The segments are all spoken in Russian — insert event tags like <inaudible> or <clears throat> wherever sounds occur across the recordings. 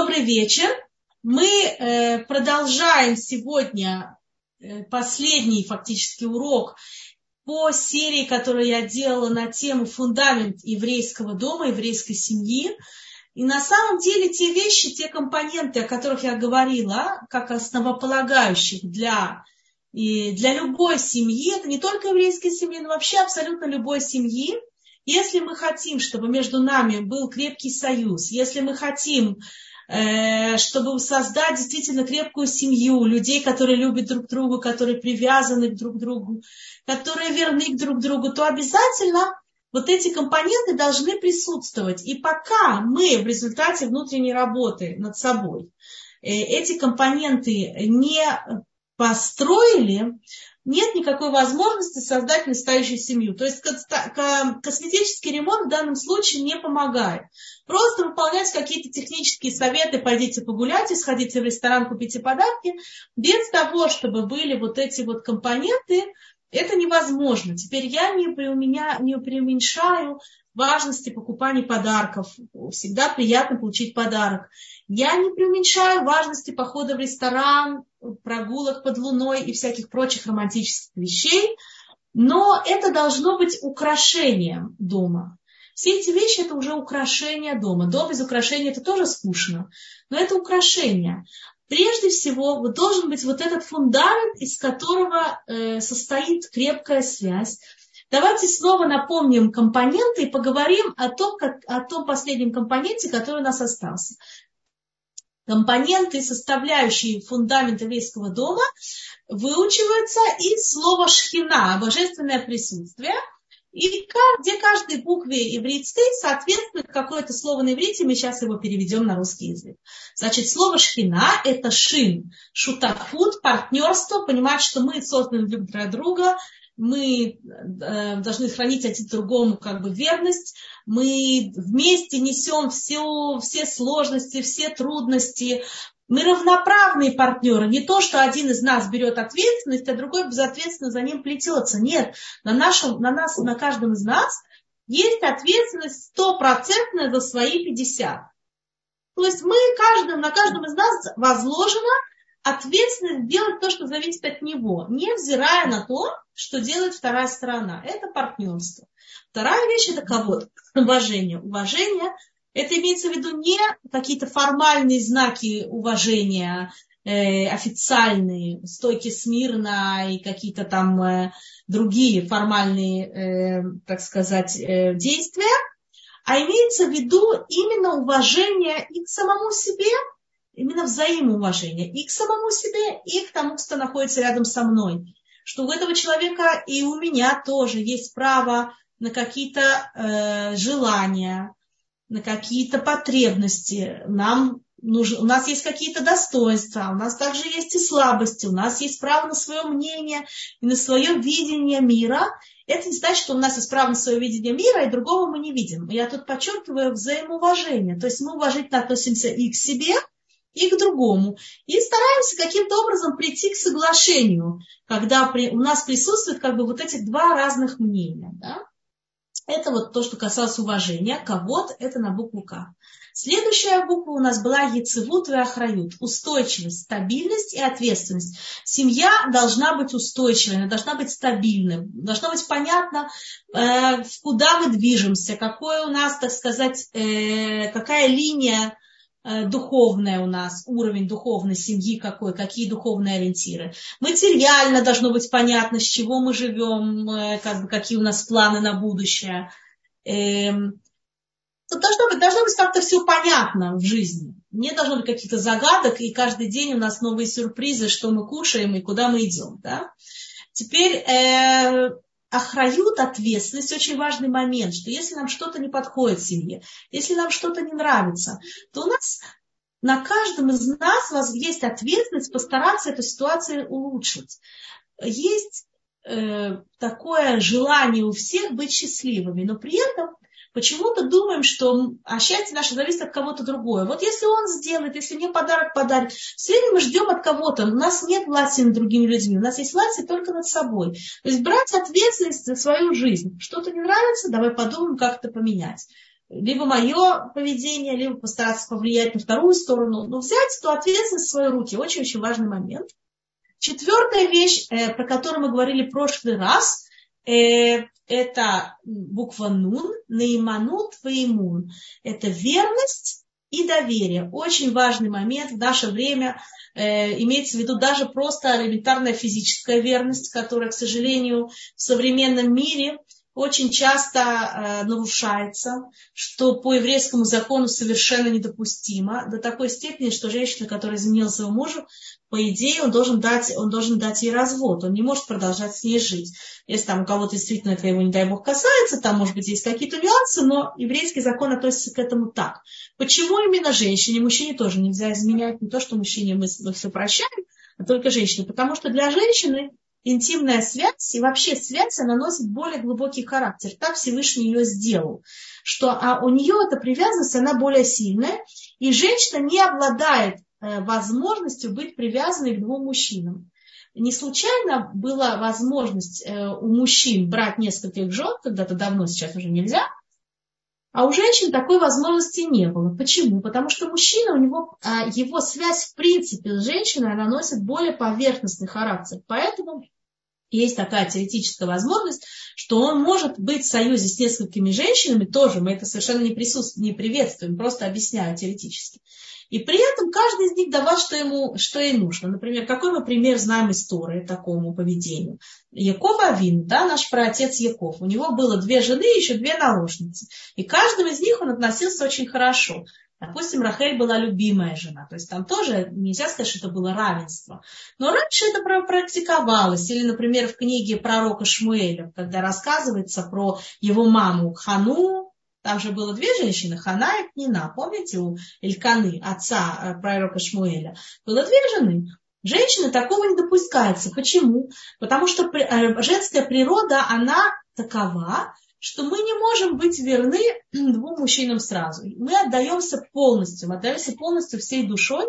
Добрый вечер. Мы э, продолжаем сегодня э, последний фактически урок по серии, которую я делала на тему фундамент еврейского дома, еврейской семьи. И на самом деле те вещи, те компоненты, о которых я говорила, как основополагающих для, для любой семьи, это не только еврейской семьи, но вообще абсолютно любой семьи, если мы хотим, чтобы между нами был крепкий союз, если мы хотим, чтобы создать действительно крепкую семью, людей, которые любят друг друга, которые привязаны друг к другу, которые верны друг другу, то обязательно вот эти компоненты должны присутствовать. И пока мы в результате внутренней работы над собой э, эти компоненты не построили, нет никакой возможности создать настоящую семью. То есть косметический ремонт в данном случае не помогает. Просто выполнять какие-то технические советы, пойдите погуляйте, сходите в ресторан, купите подарки, без того, чтобы были вот эти вот компоненты, это невозможно. Теперь я не, преуменя, не преуменьшаю важности покупания подарков. Всегда приятно получить подарок. Я не преуменьшаю важности похода в ресторан, прогулок под луной и всяких прочих романтических вещей, но это должно быть украшением дома. Все эти вещи это уже украшение дома. Дом без украшения это тоже скучно, но это украшение. Прежде всего, должен быть вот этот фундамент, из которого э, состоит крепкая связь. Давайте снова напомним компоненты и поговорим о том, как, о том последнем компоненте, который у нас остался компоненты, составляющие фундамент еврейского дома, выучиваются из слова шхина, божественное присутствие, и где каждой букве ивритской соответствует какое-то слово на иврите, мы сейчас его переведем на русский язык. Значит, слово шхина – это шин, шутафут, партнерство, понимать, что мы созданы друг для друга, мы э, должны хранить один другому как бы верность, мы вместе несем все, все сложности, все трудности, мы равноправные партнеры, не то, что один из нас берет ответственность, а другой безответственно за ним плетется. Нет, на, нашем, на нас, на каждом из нас есть ответственность стопроцентная за свои 50. То есть мы каждым, на каждом из нас возложено ответственность делать то, что зависит от него, невзирая на то, что делает вторая сторона. Это партнерство. Вторая вещь это кого-то. Уважение. Уважение это имеется в виду не какие-то формальные знаки уважения, э, официальные, стойки смирно и какие-то там э, другие формальные, э, так сказать, действия, а имеется в виду именно уважение и к самому себе, именно взаимоуважение и к самому себе, и к тому, кто находится рядом со мной. Что у этого человека и у меня тоже есть право на какие-то э, желания, на какие-то потребности. Нам нужно, у нас есть какие-то достоинства, у нас также есть и слабости, у нас есть право на свое мнение и на свое видение мира. Это не значит, что у нас есть право на свое видение мира, и другого мы не видим. Я тут подчеркиваю взаимоуважение. То есть мы уважительно относимся и к себе, и к другому. И стараемся каким-то образом прийти к соглашению, когда при, у нас присутствуют как бы вот эти два разных мнения. Да? Это вот то, что касалось уважения. Кого-то это на букву К. Следующая буква у нас была Яцевут и Ахрают. Устойчивость, стабильность и ответственность. Семья должна быть устойчивой, она должна быть стабильной. Должно быть понятно, э, куда мы движемся, какой у нас, так сказать, э, какая линия Э, духовная у нас, уровень духовной семьи какой, какие духовные ориентиры. Материально должно быть понятно, с чего мы живем, э, как бы, какие у нас планы на будущее. Эм, должно быть, должно быть как-то все понятно в жизни. Не должно быть каких-то загадок, и каждый день у нас новые сюрпризы, что мы кушаем и куда мы идем. Да? Теперь э, охрают ответственность очень важный момент, что если нам что-то не подходит в семье, если нам что-то не нравится, то у нас на каждом из нас есть ответственность постараться эту ситуацию улучшить. Есть э, такое желание у всех быть счастливыми, но при этом почему-то думаем, что а счастье наше зависит от кого-то другого. Вот если он сделает, если мне подарок подарит, все время мы ждем от кого-то. У нас нет власти над другими людьми, у нас есть власть только над собой. То есть брать ответственность за свою жизнь. Что-то не нравится, давай подумаем, как это поменять. либо мое поведение, либо постараться повлиять на вторую сторону, но взять эту ответственность в свои руки. Очень-очень важный момент. Четвертая вещь, э, про которую мы говорили в прошлый раз, э, это буква Нун, Нейманут, Веймун. Это верность и доверие. Очень важный момент в наше время. Э, имеется в виду даже просто элементарная физическая верность, которая, к сожалению, в современном мире очень часто э, нарушается, что по еврейскому закону совершенно недопустимо, до такой степени, что женщина, которая изменила своему мужу, по идее, он должен дать, он должен дать ей развод, он не может продолжать с ней жить. Если там у кого-то действительно это его, не дай бог, касается, там, может быть, есть какие-то нюансы, но еврейский закон относится к этому так. Почему именно женщине? Мужчине тоже нельзя изменять, не то, что мужчине мы, мы все прощаем, а только женщине. Потому что для женщины интимная связь и вообще связь, она носит более глубокий характер. Так Всевышний ее сделал. Что а у нее эта привязанность, она более сильная. И женщина не обладает э, возможностью быть привязанной к двум мужчинам. Не случайно была возможность э, у мужчин брать нескольких жен, когда-то давно, сейчас уже нельзя, а у женщин такой возможности не было. Почему? Потому что мужчина, у него, а, его связь в принципе с женщиной, она носит более поверхностный характер. Поэтому есть такая теоретическая возможность, что он может быть в союзе с несколькими женщинами тоже, мы это совершенно не, присутствуем, не приветствуем, просто объясняю теоретически. И при этом каждый из них давал, что ему что ей нужно. Например, какой мы пример знаем истории такому поведению? Яков Авин, да, наш праотец Яков. У него было две жены и еще две наложницы. И каждым из них он относился очень хорошо. Допустим, Рахель была любимая жена. То есть там тоже нельзя сказать, что это было равенство. Но раньше это практиковалось. Или, например, в книге пророка Шмуэля, когда рассказывается про его маму Хану, там же было две женщины, Хана и Пнина. Помните, у Эльканы, отца э, пророка Шмуэля, было две жены. Женщины такого не допускается. Почему? Потому что э, женская природа, она такова, что мы не можем быть верны <clears throat> двум мужчинам сразу. Мы отдаемся полностью, мы отдаемся полностью всей душой.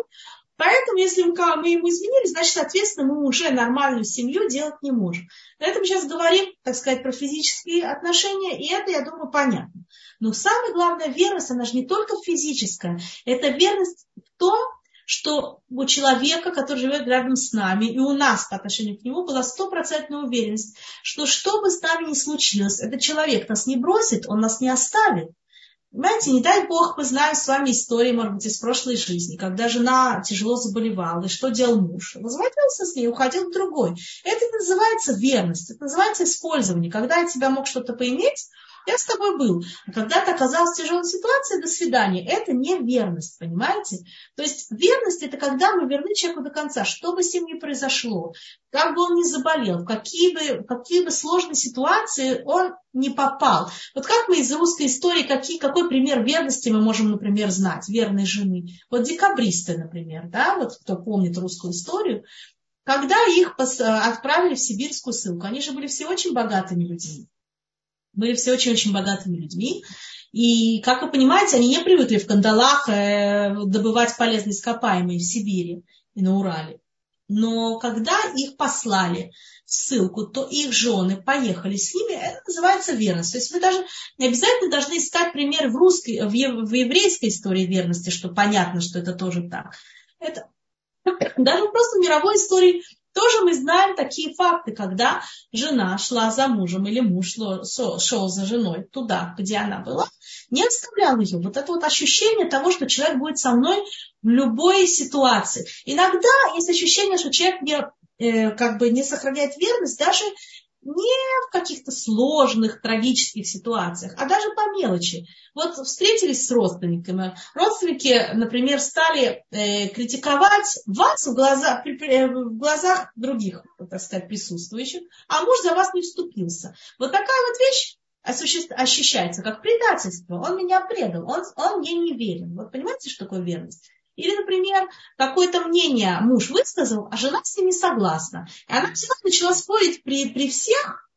Поэтому, если мы, ему изменили, значит, соответственно, мы уже нормальную семью делать не можем. На этом сейчас говорим, так сказать, про физические отношения, и это, я думаю, понятно. Но самая главная верность, она же не только физическая, это верность в том, что у человека, который живет рядом с нами, и у нас по отношению к нему была стопроцентная уверенность, что что бы с нами ни случилось, этот человек нас не бросит, он нас не оставит. Понимаете, не дай Бог, мы знаем с вами истории, может быть, из прошлой жизни, когда жена тяжело заболевала, и что делал муж? Возвратился с ней, уходил к другой. Это называется верность, это называется использование. Когда я тебя мог что-то поиметь, я с тобой был. А когда ты оказалась в тяжелой ситуации, до свидания. Это не верность, понимаете? То есть верность это когда мы верны человеку до конца, что бы с ним ни произошло, как бы он ни заболел, в какие бы, какие бы сложные ситуации он не попал. Вот как мы из русской истории, какие, какой пример верности мы можем, например, знать, верной жены? Вот декабристы, например, да, вот кто помнит русскую историю, когда их отправили в сибирскую ссылку, они же были все очень богатыми людьми были все очень-очень богатыми людьми. И, как вы понимаете, они не привыкли в кандалах э, добывать полезные ископаемые в Сибири и на Урале. Но когда их послали в ссылку, то их жены поехали с ними, это называется верность. То есть вы даже не обязательно должны искать пример в русской, в, еврейской истории верности, что понятно, что это тоже так. Это даже просто в мировой истории тоже мы знаем такие факты, когда жена шла за мужем или муж шел за женой туда, где она была, не оставлял ее. Вот это вот ощущение того, что человек будет со мной в любой ситуации. Иногда есть ощущение, что человек не, э, как бы не сохраняет верность даже не в каких-то сложных, трагических ситуациях, а даже по мелочи. Вот встретились с родственниками. Родственники, например, стали э, критиковать вас в, глаза, э, в глазах других, так сказать, присутствующих, а муж за вас не вступился. Вот такая вот вещь ощущается как предательство. Он меня предал, он, он мне не верен. Вот понимаете, что такое верность? Или, например, какое-то мнение муж высказал, а жена с ним не согласна. И она всегда начала спорить при, при всех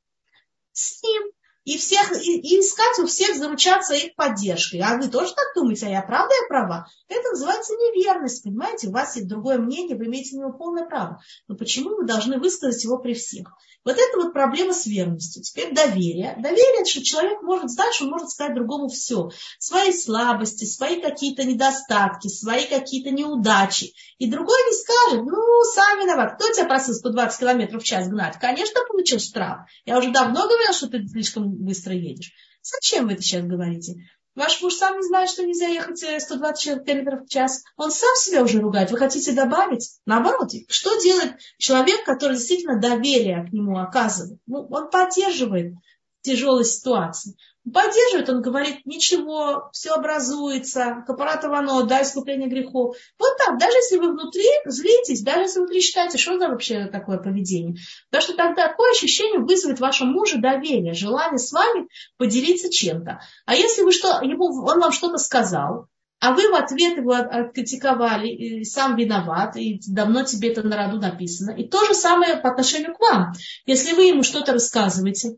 с ним. И, всех, и, и искать у всех заручаться их поддержкой. А вы тоже так думаете, а я правда, я права? Это называется неверность, понимаете? У вас есть другое мнение, вы имеете на него полное право. Но почему вы должны высказать его при всех? Вот это вот проблема с верностью. Теперь доверие. Доверие, что человек может знать, что он может сказать другому все. Свои слабости, свои какие-то недостатки, свои какие-то неудачи. И другой не скажет, ну, сам виноват. Кто тебя просил 120 километров в час гнать? Конечно, получил штраф. Я уже давно говорила, что ты слишком быстро едешь. Зачем вы это сейчас говорите? Ваш муж сам не знает, что нельзя ехать 120 э, км в час. Он сам себя уже ругает. Вы хотите добавить? Наоборот, что делает человек, который действительно доверие к нему оказывает? Ну, он поддерживает тяжелой ситуации поддерживает, он говорит, ничего, все образуется, капарата вано, да, искупление грехов. Вот так, даже если вы внутри злитесь, даже если внутри считаете, что это вообще такое поведение. Потому что тогда такое ощущение вызовет вашему мужу доверие, желание с вами поделиться чем-то. А если вы что, ему, он вам что-то сказал, а вы в ответ его откритиковали, и сам виноват, и давно тебе это на роду написано. И то же самое по отношению к вам. Если вы ему что-то рассказываете,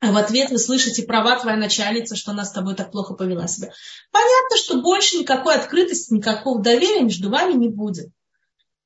а в ответ вы слышите права твоя начальница, что она с тобой так плохо повела себя. Понятно, что больше никакой открытости, никакого доверия между вами не будет.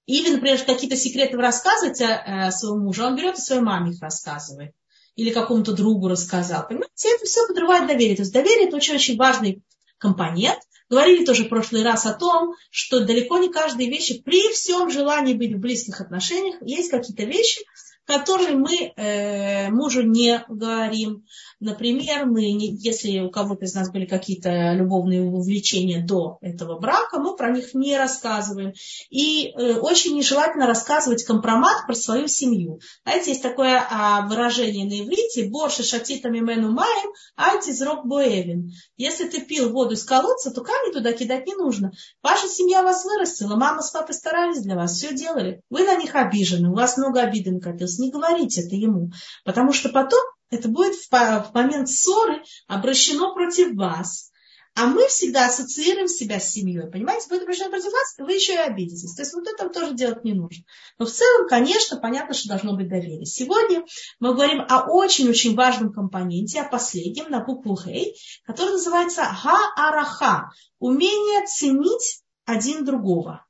Или, например, какие-то секреты вы рассказываете э, своему мужу, он берет и своей маме их рассказывает. Или какому-то другу рассказал. Понимаете, это все подрывает доверие. То есть доверие это очень-очень важный компонент. Говорили тоже в прошлый раз о том, что далеко не каждые вещи, при всем желании быть в близких отношениях, есть какие-то вещи, которые мы э, мужу не говорим. Например, мы, если у кого-то из нас были какие-то любовные увлечения до этого брака, мы про них не рассказываем. И э, очень нежелательно рассказывать компромат про свою семью. Знаете, есть такое а, выражение на иврите «борше шатитами мену маем, антизрок боевин». Если ты пил воду из колодца, то камни туда кидать не нужно. Ваша семья вас вырастила, мама с папой старались для вас, все делали. Вы на них обижены, у вас много обиды накопилось. Не говорите это ему, потому что потом это будет в, момент ссоры обращено против вас. А мы всегда ассоциируем себя с семьей. Понимаете, будет обращено против вас, вы еще и обидитесь. То есть вот это тоже делать не нужно. Но в целом, конечно, понятно, что должно быть доверие. Сегодня мы говорим о очень-очень важном компоненте, о последнем, на букву Хей, который называется Ха-Араха. Умение ценить один другого.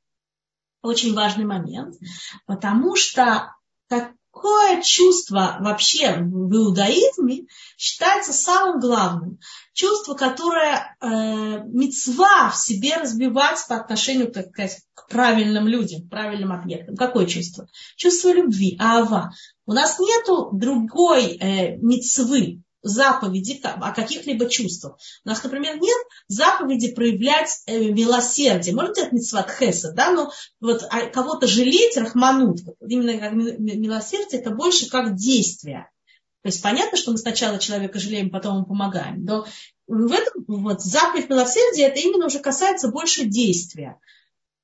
Очень важный момент, потому что какое чувство вообще в иудаизме считается самым главным? Чувство, которое э, мецва в себе разбивать по отношению так сказать, к правильным людям, к правильным объектам. Какое чувство? Чувство любви, ава. У нас нету другой э, мецвы, заповеди о каких-либо чувствах. У нас, например, нет заповеди проявлять э, милосердие. Может быть, митцват хеса, да, но вот а кого-то жалеть, рахманут, именно как милосердие, это больше как действие. То есть понятно, что мы сначала человека жалеем, потом ему помогаем. Но в этом вот заповедь милосердия, это именно уже касается больше действия.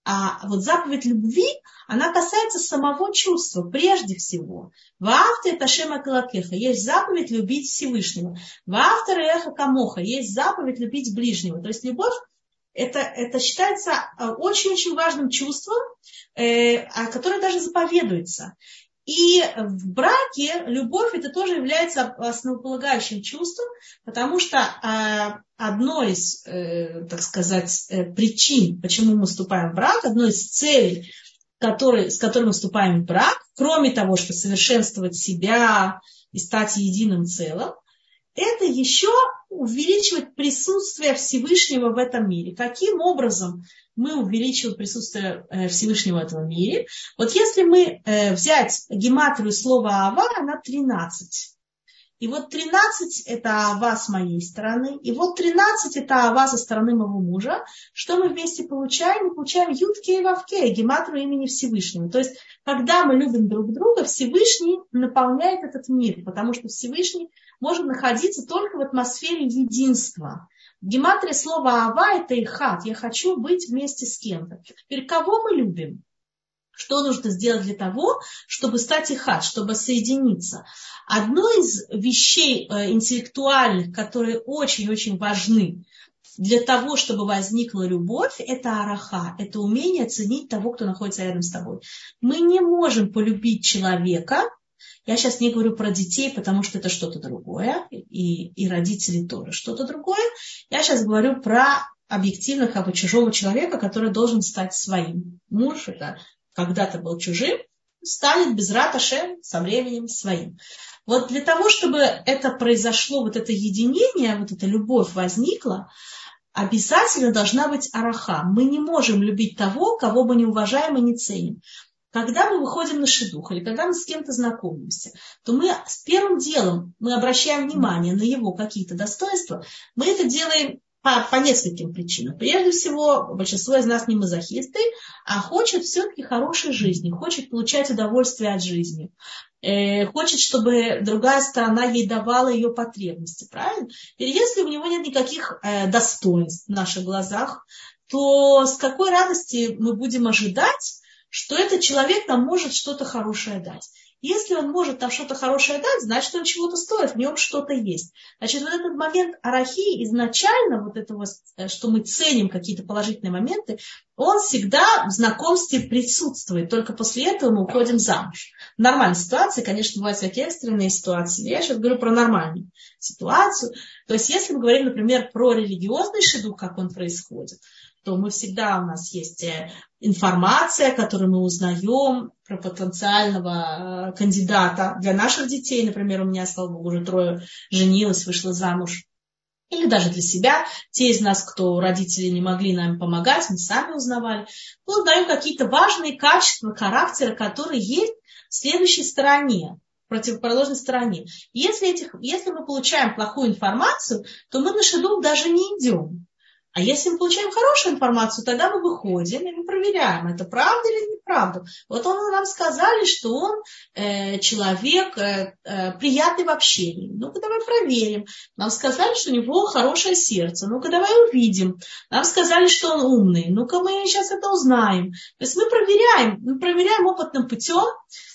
А вот заповедь любви, она касается самого чувства, прежде всего. Ваавта это шема калакеха, есть заповедь любить Всевышнего. Ваавта реха камоха, есть заповедь любить ближнего. То есть любовь это, это считается э, очень-очень важным чувством, э, которое даже заповедуется. И в браке любовь это тоже является основополагающим чувством, потому что а, одной из, э, так сказать, э, причин, почему мы вступаем в брак, одной из целей, который, с которой мы вступаем в брак, кроме того, что совершенствовать себя и стать единым целым, это еще увеличивать присутствие Всевышнего в этом мире. Каким образом мы увеличиваем присутствие э, Всевышнего в этом мире? Вот если мы э, взять гематрию слова «ава», она 13. И вот 13 это ава с моей стороны, и вот 13 это ава со стороны моего мужа. Что мы вместе получаем? Мы получаем ютке и вавке, гематру имени Всевышнего. То есть, когда мы любим друг друга, Всевышний наполняет этот мир, потому что Всевышний может находиться только в атмосфере единства. В гематрии слова ава это и хат. Я хочу быть вместе с кем-то. Теперь кого мы любим? Что нужно сделать для того, чтобы стать ихат, чтобы соединиться? Одно из вещей э, интеллектуальных, которые очень-очень важны для того, чтобы возникла любовь, это араха, это умение оценить того, кто находится рядом с тобой. Мы не можем полюбить человека, Я сейчас не говорю про детей, потому что это что-то другое, и, и родители тоже что-то другое. Я сейчас говорю про объективно как бы чужого человека, который должен стать своим. Муж это когда-то был чужим, станет без раташем со временем своим. Вот для того, чтобы это произошло, вот это единение, вот эта любовь возникла, обязательно должна быть араха. Мы не можем любить того, кого мы не уважаем и не ценим. Когда мы выходим на шедух или когда мы с кем-то знакомимся, то мы с первым делом мы обращаем внимание на его какие-то достоинства. Мы это делаем по, по нескольким причинам. Прежде всего, большинство из нас не мазохисты, а хочет все-таки хорошей жизни, хочет получать удовольствие от жизни, э, хочет, чтобы другая сторона ей давала ее потребности, правильно? И если у него нет никаких э, достоинств в наших глазах, то с какой радости мы будем ожидать, что этот человек нам может что-то хорошее дать. Если он может нам что-то хорошее дать, значит, он чего-то стоит, в нем что-то есть. Значит, вот этот момент арахи изначально, вот этого, э, что мы ценим какие-то положительные моменты, он всегда в знакомстве присутствует. Только после этого мы уходим замуж. В нормальной ситуации, конечно, бывают всякие экстренные ситуации. Я сейчас говорю про нормальную ситуацию. То есть, если мы говорим, например, про религиозный шедух, как он происходит, то мы всегда, у нас есть э, информация, которую мы узнаем про потенциального э, кандидата для наших детей. Например, у меня, слава богу, уже трое женилась, вышла замуж. Или даже для себя. Те из нас, кто родители не могли нам помогать, мы сами узнавали. Мы узнаем какие-то важные качества характера, которые есть в следующей стороне противоположной стороне. Если, этих, если мы получаем плохую информацию, то мы на шедух даже не идем. А если мы получаем хорошую информацию, тогда мы выходим и мы проверяем, это правда или неправда. Вот он нам сказали, что он э, человек э, э, приятный в общении. Ну-ка давай проверим. Нам сказали, что у него хорошее сердце. Ну-ка давай увидим. Нам сказали, что он умный. Ну-ка мы сейчас это узнаем. То есть мы проверяем, мы проверяем опытным путем,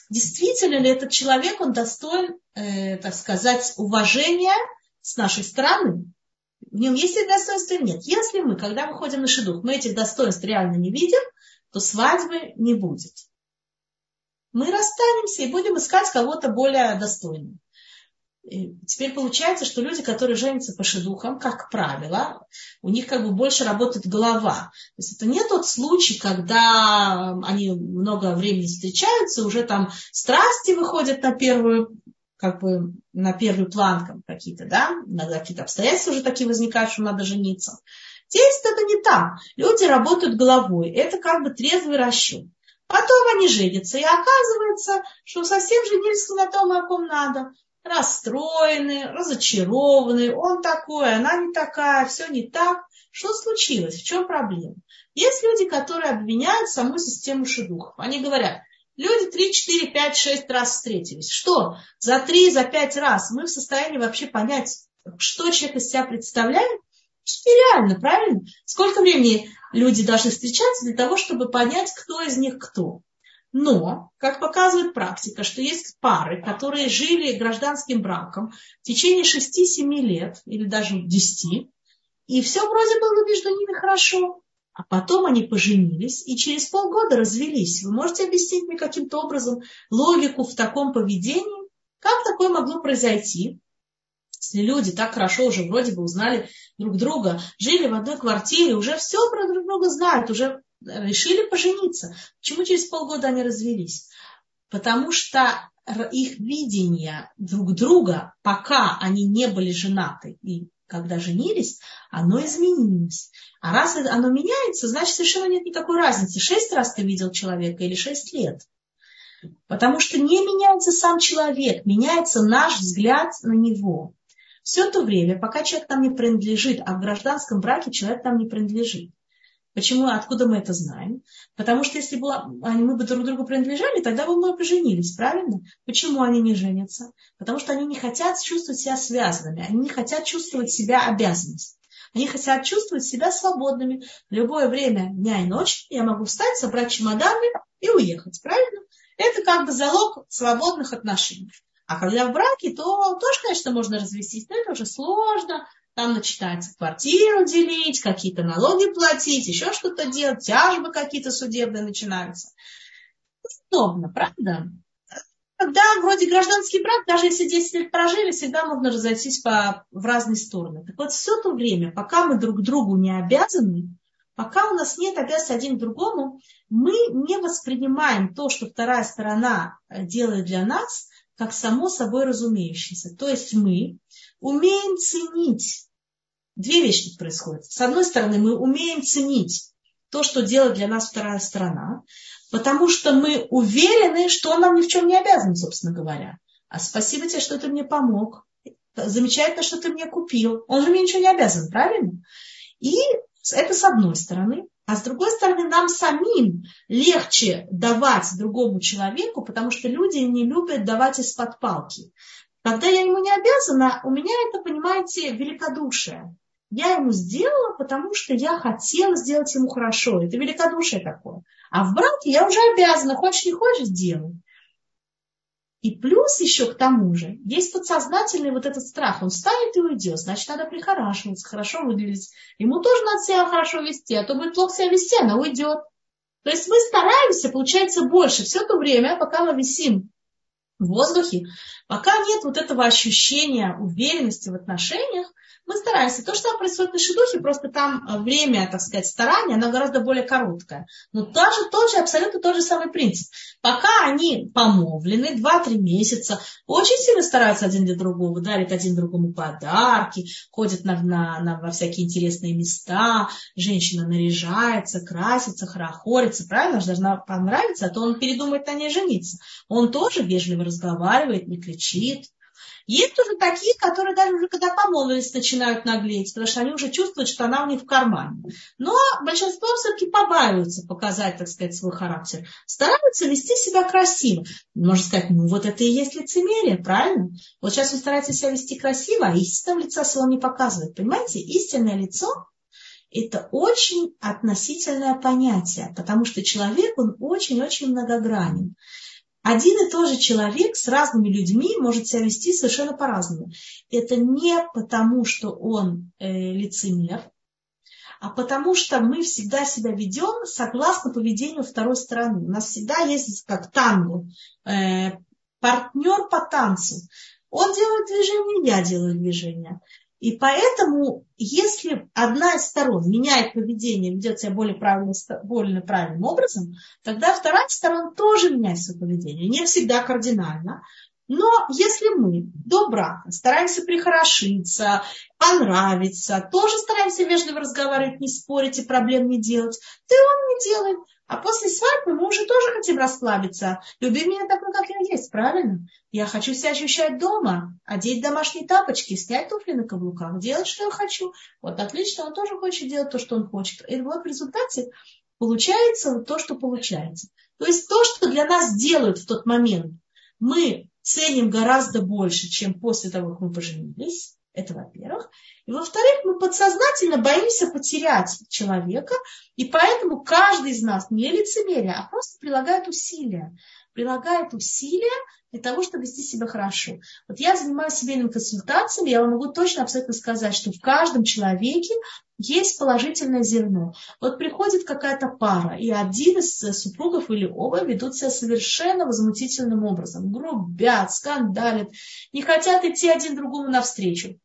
действительно ли этот человек, он достоин, э, так сказать, уважения с нашей стороны в нем есть эти достоинства или нет. Если мы, когда мы ходим на шедух, мы этих достоинств реально не видим, то свадьбы не будет. Мы расстанемся и будем искать кого-то более достойного. Теперь получается, что люди, которые женятся по шедухам, как правило, у них как бы больше работает голова. То есть это не тот случай, когда они много времени встречаются, уже там страсти выходят на первую как бы на первый план какие-то, да, иногда какие-то обстоятельства уже такие возникают, что надо жениться. Здесь это не так. Люди работают головой. Это как бы трезвый расчет. Потом они женятся, и оказывается, что совсем женились на том, о ком надо. Расстроены, разочарованы, он такой, она не такая, все не так. Что случилось? В чем проблема? Есть люди, которые обвиняют саму систему шедухов. Они говорят, Люди 3, 4, 5, 6 раз встретились. Что? За 3, за 5 раз мы в состоянии вообще понять, что человек из себя представляет? Это реально, правильно? Сколько времени люди должны встречаться для того, чтобы понять, кто из них кто? Но, как показывает практика, что есть пары, которые жили гражданским браком в течение 6-7 лет или даже 10, и все вроде было между ними хорошо. А потом они поженились и через полгода развелись. Вы можете объяснить мне каким-то образом логику в таком поведении? Как такое могло произойти? Если люди так хорошо уже вроде бы узнали друг друга, жили в одной квартире, уже все про друг друга знают, уже решили пожениться. Почему через полгода они развелись? Потому что их видение друг друга, пока они не были женаты и когда женились, оно изменилось. А раз оно меняется, значит совершенно нет никакой разницы, шесть раз ты видел человека или шесть лет. Потому что не меняется сам человек, меняется наш взгляд на него. Все то время, пока человек нам не принадлежит, а в гражданском браке человек нам не принадлежит. Почему, откуда мы это знаем? Потому что если бы мы бы друг другу принадлежали, тогда бы мы поженились, правильно? Почему они не женятся? Потому что они не хотят чувствовать себя связанными, они не хотят чувствовать себя обязанностью. Они хотят чувствовать себя свободными. В любое время дня и ночи я могу встать, собрать чемоданы и уехать, правильно? Это как бы залог свободных отношений. А когда в браке, то тоже, конечно, можно развестись, но это уже сложно, там начинается квартиру делить, какие-то налоги платить, еще что-то делать, тяжбы какие-то судебные начинаются. Удобно, правда? когда вроде гражданский брак, даже если 10 лет прожили, всегда можно разойтись по, в разные стороны. Так вот, все то время, пока мы друг другу не обязаны, пока у нас нет обязанности один к другому, мы не воспринимаем то, что вторая сторона э, делает для нас, как само собой разумеющееся. То есть мы умеем ценить. Две вещи происходят. С одной стороны, мы умеем ценить то, что делает для нас вторая сторона, потому что мы уверены, что он нам ни в чем не обязан, собственно говоря. А спасибо тебе, что ты мне помог. Замечательно, что ты мне купил. Он же мне ничего не обязан, правильно? И это с одной стороны. А с другой стороны, нам самим легче давать другому человеку, потому что люди не любят давать из-под палки. Когда я ему не обязана, у меня это, понимаете, великодушие. Я ему сделала, потому что я хотела сделать ему хорошо. Это великодушие такое. А в браке я уже обязана, хочешь не хочешь, делай. И плюс еще к тому же, есть подсознательный вот этот страх. Он встанет и уйдет, значит, надо прихорашиваться, хорошо выглядеть. Ему тоже надо себя хорошо вести, а то будет плохо себя вести, она уйдет. То есть мы стараемся, получается, больше все то время, пока мы висим в воздухе, пока нет вот этого ощущения уверенности в отношениях, мы стараемся. То, что происходит на шедухе, просто там э, время, так сказать, старания, оно гораздо более короткое. Но даже тот же, абсолютно тот же самый принцип. Пока они помолвлены, 2-3 месяца, очень сильно стараются один для другого, дарят один другому подарки, ходят на, на, на, во всякие интересные места, женщина наряжается, красится, хорохорится, правильно, же должна понравиться, а то он передумает на ней жениться. Он тоже вежливо разговаривает, не кричит, есть уже такие, которые даже уже когда помолвились, начинают наглеть, потому что они уже чувствуют, что она у них в кармане. Но большинство все-таки побаиваются показать, так сказать, свой характер. Стараются вести себя красиво. Можно сказать, ну вот это и есть лицемерие, правильно? Вот сейчас вы стараетесь себя вести красиво, а истинного лица своего не показывает. Понимаете, истинное лицо это очень относительное понятие, потому что человек, он очень-очень многогранен один и тот же человек с разными людьми может себя вести совершенно по-разному. Это не потому, что он э, лицемер, а потому что мы всегда себя ведем согласно поведению второй стороны. У нас всегда есть как танго, э, партнер по танцу. Он делает движение, я делаю движение. И поэтому, если одна из сторон меняет поведение, ведет себя более, правильно, более правильным образом, тогда вторая сторона тоже меняет свое поведение. Не всегда кардинально. Но если мы до брака стараемся прихорошиться, понравиться, тоже стараемся вежливо разговаривать, не спорить и проблем не делать, то и он не делает. А после свадьбы мы уже тоже хотим расслабиться. Люби меня такой, как я есть, правильно? Я хочу себя ощущать дома, одеть домашние тапочки, снять туфли на каблуках, делать, что я хочу. Вот отлично, он тоже хочет делать то, что он хочет. И вот в результате получается то, что получается. То есть то, что для нас делают в тот момент, мы ценим гораздо больше, чем после того, как мы поженились. Это во-первых. И во-вторых, мы подсознательно боимся потерять человека, и поэтому каждый из нас не лицемерие, а просто прилагает усилия. Прилагает усилия для того, чтобы вести себя хорошо. Вот я занимаюсь семейными консультациями, я вам могу точно абсолютно сказать, что в каждом человеке есть положительное зерно. Вот приходит какая-то пара, и один из супругов или оба ведут себя совершенно возмутительным образом. Грубят, скандалят, не хотят идти один другому навстречу.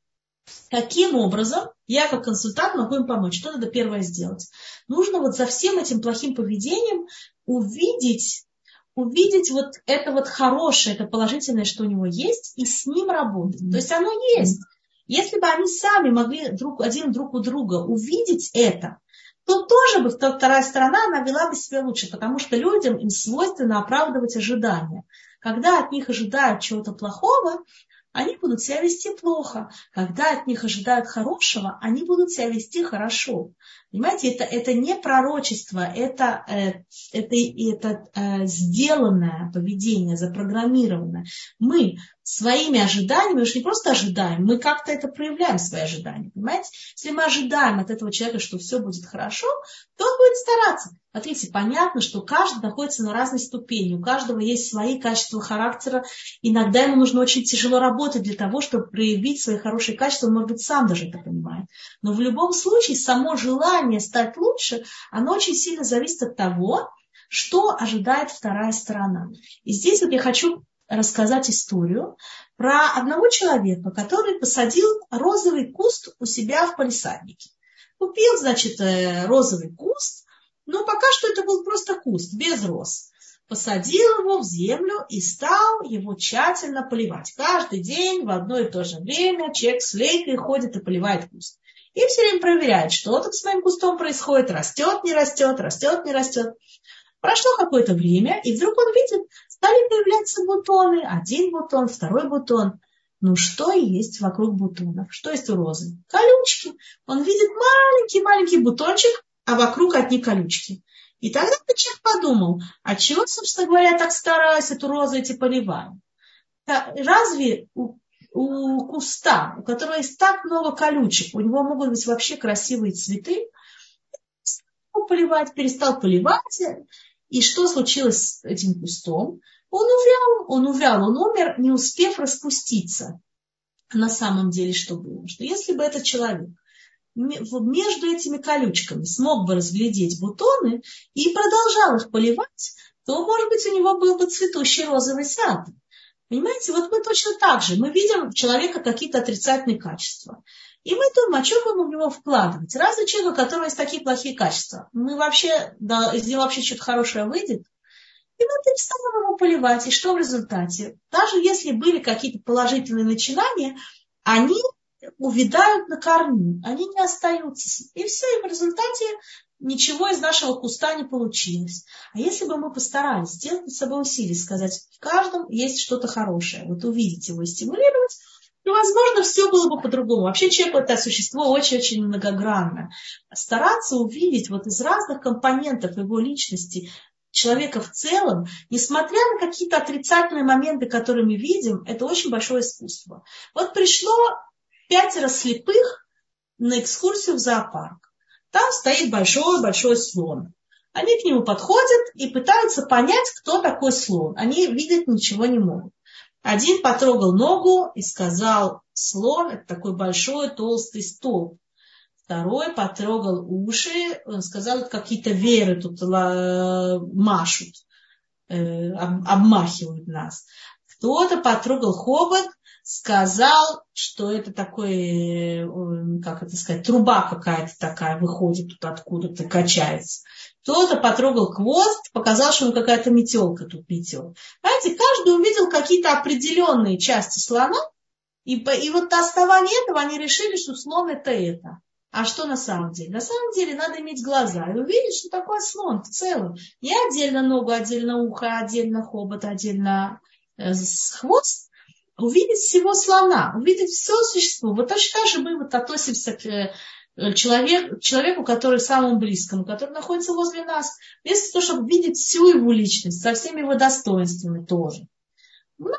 Каким образом я как консультант могу им помочь? Что надо первое сделать? Нужно вот за всем этим плохим поведением увидеть, увидеть вот это вот хорошее, это положительное, что у него есть, и с ним работать. То есть оно есть. Если бы они сами могли друг, один друг у друга увидеть это, то тоже бы вторая сторона, она вела бы себя лучше, потому что людям им свойственно оправдывать ожидания. Когда от них ожидают чего-то плохого, они будут себя вести плохо. Когда от них ожидают хорошего, они будут себя вести хорошо. Понимаете, это, это не пророчество, это, э, это, это э, сделанное поведение, запрограммированное. Мы своими ожиданиями, мы же не просто ожидаем, мы как-то это проявляем, свои ожидания. Понимаете? Если мы ожидаем от этого человека, что все будет хорошо, то он будет стараться. Смотрите, понятно, что каждый находится на разной ступени, у каждого есть свои качества характера. Иногда ему нужно очень тяжело работать для того, чтобы проявить свои хорошие качества, он, может быть, сам даже это понимает. Но в любом случае само желание стать лучше, оно очень сильно зависит от того, что ожидает вторая сторона. И здесь вот я хочу рассказать историю про одного человека, который посадил розовый куст у себя в палисаднике. Купил, значит, э, розовый куст, но пока что это был просто куст, без роз. Посадил его в землю и стал его тщательно поливать. Каждый день в одно и то же время человек с лейкой ходит и поливает куст. И все время проверяет, что тут с моим кустом происходит, растет, не растет, растет, не растет. Прошло какое-то время, и вдруг он видит, стали появляться бутоны. Один бутон, второй бутон. Ну что есть вокруг бутонов? Что есть у розы? Колючки. Он видит маленький-маленький бутончик, а вокруг одни колючки. И тогда человек подумал, а чего, собственно говоря, я так стараюсь эту розу эти поливаю? Разве у, у куста, у которого есть так много колючек, у него могут быть вообще красивые цветы, поливать, перестал поливать, и что случилось с этим кустом? Он увял, он увял, он умер, не успев распуститься. На самом деле что было? Что если бы этот человек между этими колючками смог бы разглядеть бутоны и продолжал их поливать, то, может быть, у него был бы цветущий розовый сад. Понимаете, вот мы точно так же, мы видим у человека какие-то отрицательные качества. И мы думаем, а что мы в него вкладывать? Разве человек, у которого есть такие плохие качества, мы вообще, да, из него вообще что-то хорошее выйдет? И мы перестаем его поливать. И что в результате? Даже если были какие-то положительные начинания, они увядают на корню, они не остаются. И все, и в результате ничего из нашего куста не получилось. А если бы мы постарались сделать над собой усилие, сказать, в каждом есть что-то хорошее, вот увидеть его и стимулировать, ну, возможно, все было бы по-другому. Вообще человек это существо очень-очень многогранно. Стараться увидеть вот из разных компонентов его личности человека в целом, несмотря на какие-то отрицательные моменты, которые мы видим, это очень большое искусство. Вот пришло пятеро слепых на экскурсию в зоопарк. Там стоит большой-большой слон. Они к нему подходят и пытаются понять, кто такой слон. Они видеть ничего не могут. Один потрогал ногу и сказал, слон – это такой большой толстый столб. Второй потрогал уши, он сказал, какие-то веры тут машут, э, обмахивают нас. Кто-то потрогал хобот, сказал, что это такой, э, как это сказать, труба какая-то такая выходит тут откуда-то, качается. Кто-то потрогал хвост, показал, что он какая-то метелка тут метел. Знаете, каждый увидел какие-то определенные части слона, и, и вот на основании этого они решили, что слон это это. А что на самом деле? На самом деле надо иметь глаза и увидеть, что такое слон в целом. Не отдельно ногу, отдельно ухо, отдельно хобот, отдельно э, хвост, увидеть всего слона, увидеть все существо. Вот точно так же мы вот относимся к э, человек, человеку, который самому близкому, который находится возле нас, вместо того, чтобы видеть всю его личность, со всеми его достоинствами тоже. Мы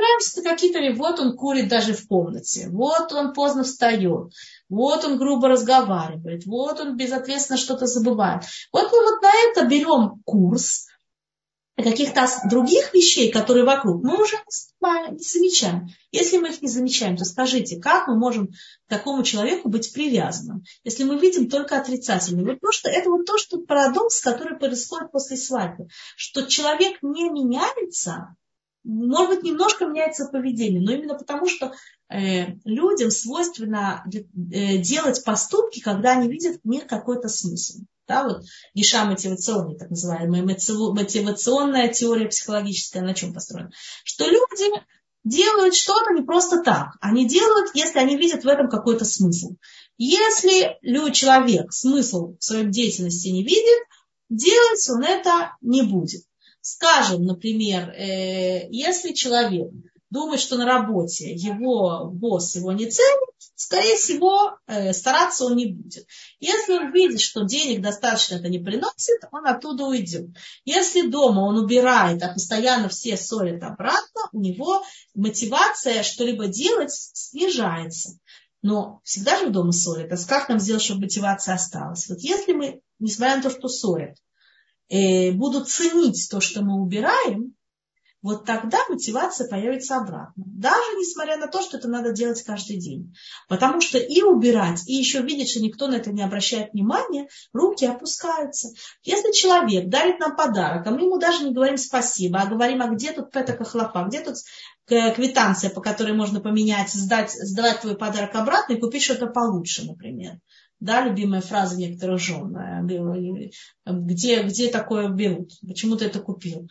опираемся на какие-то, вот он курит даже в комнате, вот он поздно встает, вот он грубо разговаривает, вот он безответственно что-то забывает. Вот мы вот на это берем курс, каких-то других вещей, которые вокруг, мы уже не замечаем. Если мы их не замечаем, то скажите, как мы можем к такому человеку быть привязанным, если мы видим только отрицательное? Вот то, что, это вот то, что парадокс, который происходит после свадьбы, что человек не меняется, может быть, немножко меняется поведение, но именно потому, что э, людям свойственно э, делать поступки, когда они видят в них какой-то смысл. Да, вот Гиша мотивационная, так называемая мотивационная теория психологическая, на чем построена? Что люди делают что-то не просто так. Они делают, если они видят в этом какой-то смысл. Если человек смысл в своей деятельности не видит, делать он это не будет. Скажем, например, э, если человек думает, что на работе его босс его не ценит, скорее всего, э, стараться он не будет. Если он видит, что денег достаточно это не приносит, он оттуда уйдет. Если дома он убирает, а постоянно все ссорят обратно, у него мотивация что-либо делать снижается. Но всегда же дома ссорят. А как нам сделать, чтобы мотивация осталась? Вот если мы, несмотря на то, что ссорят, э, будут ценить то, что мы убираем, вот тогда мотивация появится обратно. Даже несмотря на то, что это надо делать каждый день. Потому что и убирать, и еще видеть, что никто на это не обращает внимания, руки опускаются. Если человек дарит нам подарок, а мы ему даже не говорим спасибо, а говорим, а где тут петака хлопа, где тут квитанция, по которой можно поменять, сдать, сдавать твой подарок обратно и купить что-то получше, например да, любимая фраза некоторых жен, э, где, где такое берут, почему ты это купил.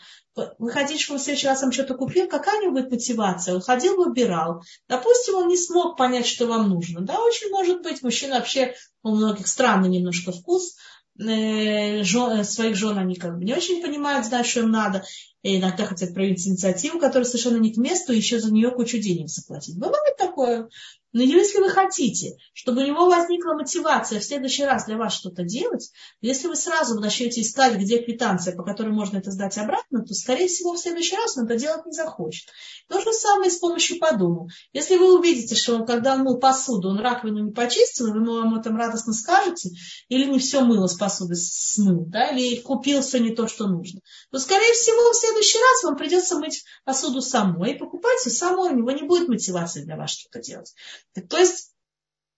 Вы хотите, чтобы в следующий раз вам что-то купил, какая-нибудь мотивация, он ходил, выбирал. Допустим, он не смог понять, что вам нужно. Да, очень может быть, мужчина вообще у многих странный немножко вкус, э, своих жен они как бы не очень понимают, знают, что им надо, и иногда хотят проявить инициативу, которая совершенно не к месту, и еще за нее кучу денег заплатить. Бывает такое. Но если вы хотите, чтобы у него возникла мотивация в следующий раз для вас что-то делать, если вы сразу начнете искать, где квитанция, по которой можно это сдать обратно, то, скорее всего, в следующий раз он это делать не захочет. То же самое с помощью по дому. Если вы увидите, что он, когда он мыл посуду, он раковину не почистил, вы ему об этом радостно скажете, или не все мыло с посуды смыл, да, или купил все не то, что нужно, то, скорее всего, в следующий раз вам придется мыть посуду самой и покупать все самой, у него не будет мотивации для вас что-то делать. То есть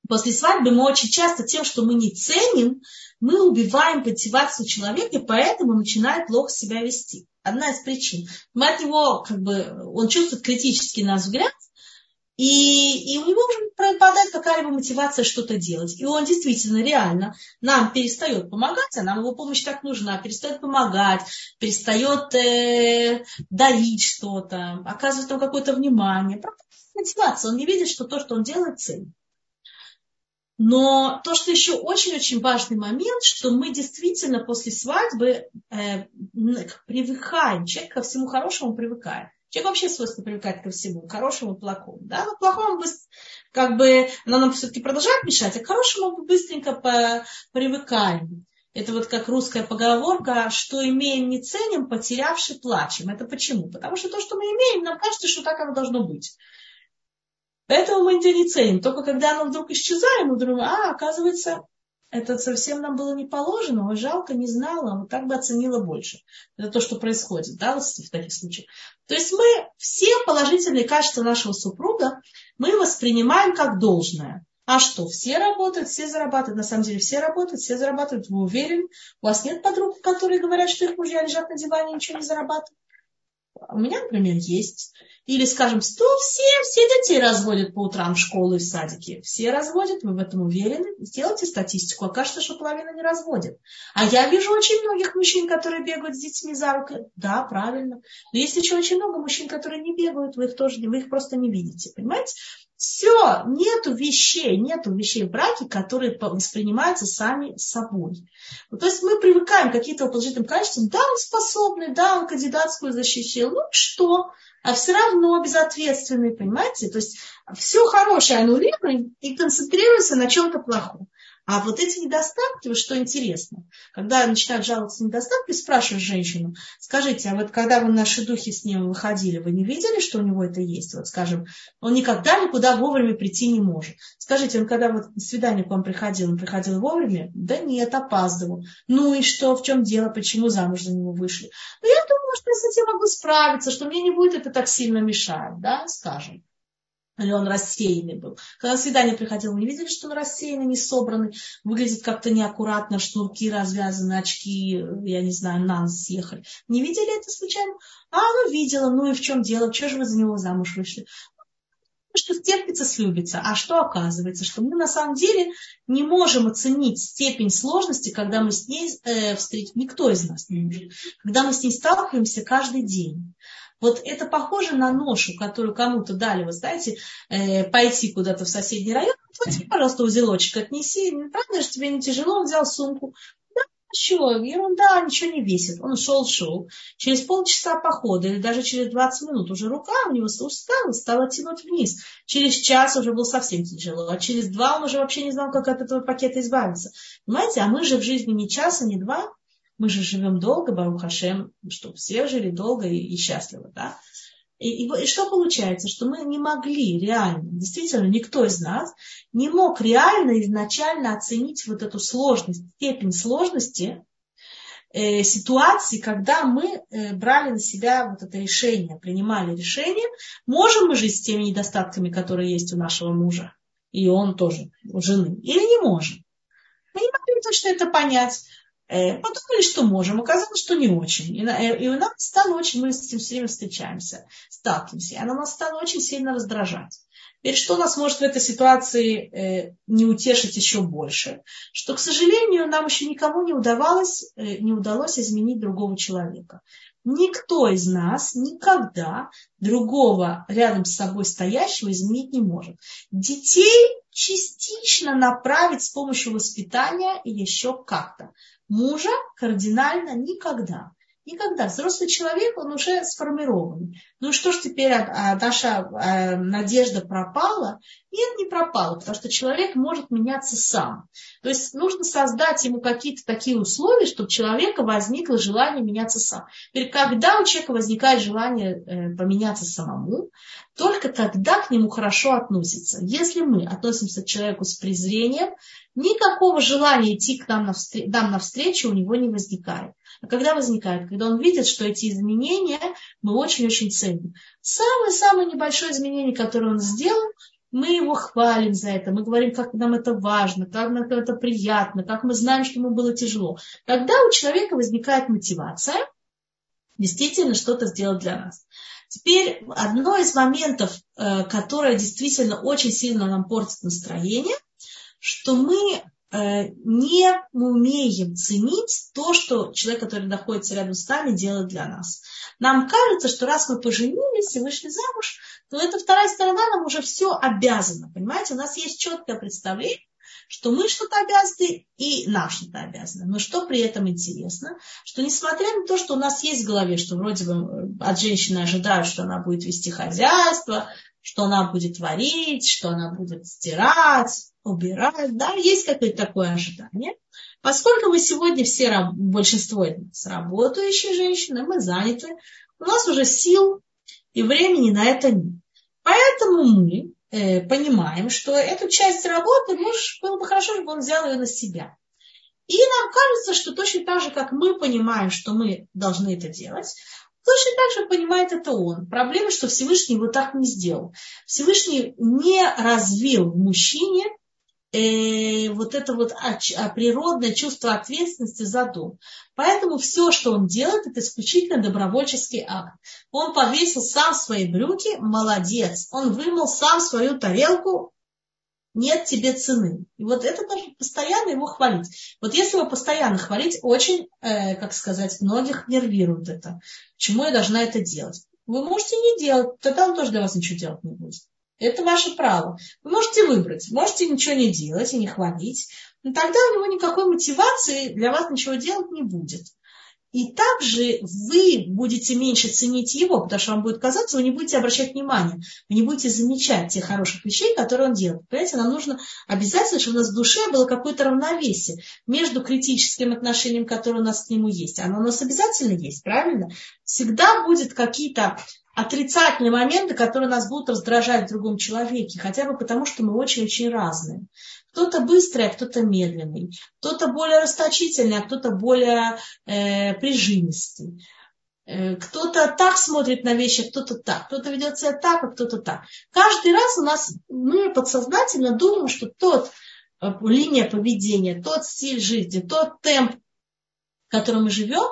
после свадьбы мы очень часто тем, что мы не ценим, мы убиваем мотивацию человека, и поэтому начинает плохо себя вести. Одна из причин. Мы от него, как бы, он чувствует критический наш взгляд, и, и у него уже пропадает какая-либо мотивация что-то делать. И он действительно реально нам перестает помогать, а нам его помощь так нужна, перестает помогать, перестает э, дарить что-то, оказывать нам какое-то внимание мотивация, он не видит, что то, что он делает, цель. Но то, что еще очень-очень важный момент, что мы действительно после свадьбы э, привыкаем, человек ко всему хорошему привыкает. Человек вообще свойственно привыкает ко всему, к хорошему и плохому. Да? Но к плохому как бы, оно нам все-таки продолжает мешать, а к хорошему мы быстренько привыкаем. Это вот как русская поговорка, что имеем не ценим, потерявши плачем. Это почему? Потому что то, что мы имеем, нам кажется, что так оно должно быть. Поэтому мы это не ценим. Только когда оно вдруг исчезает, мы думаем, а, оказывается, это совсем нам было не положено, ой, жалко, не знала, вот так бы оценила больше. Это то, что происходит, да, в таких случаях. То есть мы все положительные качества нашего супруга мы воспринимаем как должное. А что, все работают, все зарабатывают. На самом деле все работают, все зарабатывают. Вы уверены? У вас нет подруг, которые говорят, что их мужья лежат на диване и ничего не зарабатывают? У меня, например, есть. Или, скажем, что все, все детей разводят по утрам в школу и в садике. Все разводят, вы в этом уверены. Сделайте статистику, окажется, что половина не разводит. А я вижу очень многих мужчин, которые бегают с детьми за руку. Да, правильно. Но есть еще очень много мужчин, которые не бегают, вы их тоже, вы их просто не видите. Понимаете? Все, нету вещей, нету вещей в браке, которые воспринимаются сами собой. Ну, то есть мы привыкаем к каким-то положительным качествам. Да, он способный, да, он кандидатскую защищал. Ну что? А все равно безответственный, понимаете? То есть все хорошее аннулируем и концентрируемся на чем-то плохом. А вот эти недостатки, вот что интересно, когда начинают жаловаться на недостатки, спрашиваешь женщину, скажите, а вот когда вы на наши духи с ним выходили, вы не видели, что у него это есть? Вот скажем, он никогда никуда вовремя прийти не может. Скажите, он когда вот на свидание к вам приходил, он приходил вовремя? Да нет, опаздывал. Ну и что, в чем дело, почему замуж за него вышли? Ну я думаю, что я с этим могу справиться, что мне не будет это так сильно мешать, да, скажем или он рассеянный был. Когда на свидание приходил, вы не видели, что он рассеянный, не собранный, выглядит как-то неаккуратно, шнурки развязаны, очки, я не знаю, на нос съехали. Не видели это случайно? А, ну видела, ну и в чем дело, что же вы за него замуж вышли? что терпится, слюбится. А что оказывается? Что мы на самом деле не можем оценить степень сложности, когда мы с ней э, встретим. Никто из нас не может. Когда мы с ней сталкиваемся каждый день. Вот это похоже на ношу, которую кому-то дали, вы знаете, э, пойти куда-то в соседний район. Вот, пожалуйста, узелочек отнеси. Правда же тебе не тяжело? Он взял сумку. Да, что, ерунда, ничего не весит. Он шел, шел. Через полчаса похода или даже через 20 минут уже рука у него устала, стала тянуть вниз. Через час уже был совсем тяжело. А через два он уже вообще не знал, как от этого пакета избавиться. Понимаете, а мы же в жизни не часа, не два, мы же живем долго, Барух Хашем, что все жили долго и, и счастливо, да? И, и, и что получается? Что мы не могли реально, действительно, никто из нас не мог реально изначально оценить вот эту сложность, степень сложности э, ситуаций, когда мы э, брали на себя вот это решение, принимали решение, можем мы жить с теми недостатками, которые есть у нашего мужа, и он тоже, у жены, или не можем. Мы не могли точно это понять. Э, подумали, что можем, оказалось, что не очень. И, э, у нас стало очень, мы с этим все время встречаемся, сталкиваемся, и она нас стала очень сильно раздражать. Теперь что нас может в этой ситуации э, не утешить еще больше? Что, к сожалению, нам еще никому не удавалось, не удалось изменить другого человека. Никто из нас никогда другого рядом с собой стоящего изменить не может. Детей частично направить с помощью воспитания и еще как-то. Мужа кардинально никогда. Никогда. Взрослый человек, он уже сформирован. Ну что ж теперь а, наша а, надежда пропала? Нет, не пропала, потому что человек может меняться сам. То есть нужно создать ему какие-то такие условия, чтобы у человека возникло желание меняться сам. Теперь, когда у человека возникает желание э, поменяться самому, только тогда к нему хорошо относятся. Если мы относимся к человеку с презрением, никакого желания идти к нам навстречу, нам навстречу у него не возникает. А когда возникает? Когда он видит, что эти изменения мы очень-очень ценим. Самое-самое небольшое изменение, которое он сделал, мы его хвалим за это, мы говорим, как нам это важно, как нам это приятно, как мы знаем, что ему было тяжело. Когда у человека возникает мотивация, действительно что-то сделать для нас. Теперь одно из моментов, э, которое действительно очень сильно нам портит настроение, что мы э, не умеем ценить то, что человек, который находится рядом с нами, делает для нас. Нам кажется, что раз мы поженились и вышли замуж, то эта вторая сторона нам уже все обязана. Понимаете, у нас есть четкое представление, что мы что-то обязаны и нам что-то обязаны. Но что при этом интересно, что несмотря на то, что у нас есть в голове, что вроде бы э, от женщины ожидают, что она будет вести хозяйство, что она будет варить, что она будет стирать, убирать, да, есть какое-то такое ожидание. Поскольку мы сегодня все, большинство из нас работающие женщины, мы заняты, у нас уже сил и времени на это нет. Поэтому мы э, понимаем, что эту часть работы муж было бы хорошо, чтобы он взял ее на себя. И нам кажется, что точно так же, как мы понимаем, что мы должны это делать, точно так же понимает это он. Проблема, что Всевышний его так не сделал. Всевышний не развил в мужчине э, вот это вот природное чувство ответственности за дом. Поэтому все, что он делает, это исключительно добровольческий акт. Он повесил сам свои брюки, молодец. Он вымыл сам свою тарелку, нет тебе цены. И вот это нужно постоянно его хвалить. Вот если его постоянно хвалить, очень, э, как сказать, многих нервирует это. Почему я должна это делать? Вы можете не делать, тогда он тоже для вас ничего делать не будет. Это ваше право. Вы можете выбрать, можете ничего не делать и не хвалить, но тогда у него никакой мотивации для вас ничего делать не будет. И также вы будете меньше ценить его, потому что вам будет казаться, вы не будете обращать внимания, вы не будете замечать тех хороших вещей, которые он делает. Понимаете, нам нужно обязательно, чтобы у нас в душе было какое-то равновесие между критическим отношением, которое у нас к нему есть. Оно у нас обязательно есть, правильно? Всегда будет какие-то отрицательные моменты, которые нас будут раздражать в другом человеке, хотя бы потому, что мы очень-очень разные. Кто-то быстрый, а кто-то медленный, кто-то более расточительный, а кто-то более э, прижимистый. Э, кто-то так смотрит на вещи, кто-то так, кто-то ведет себя так, а кто-то так. Каждый раз у нас мы подсознательно думаем, что тот э, линия поведения, тот стиль жизни, тот темп, в котором мы живем,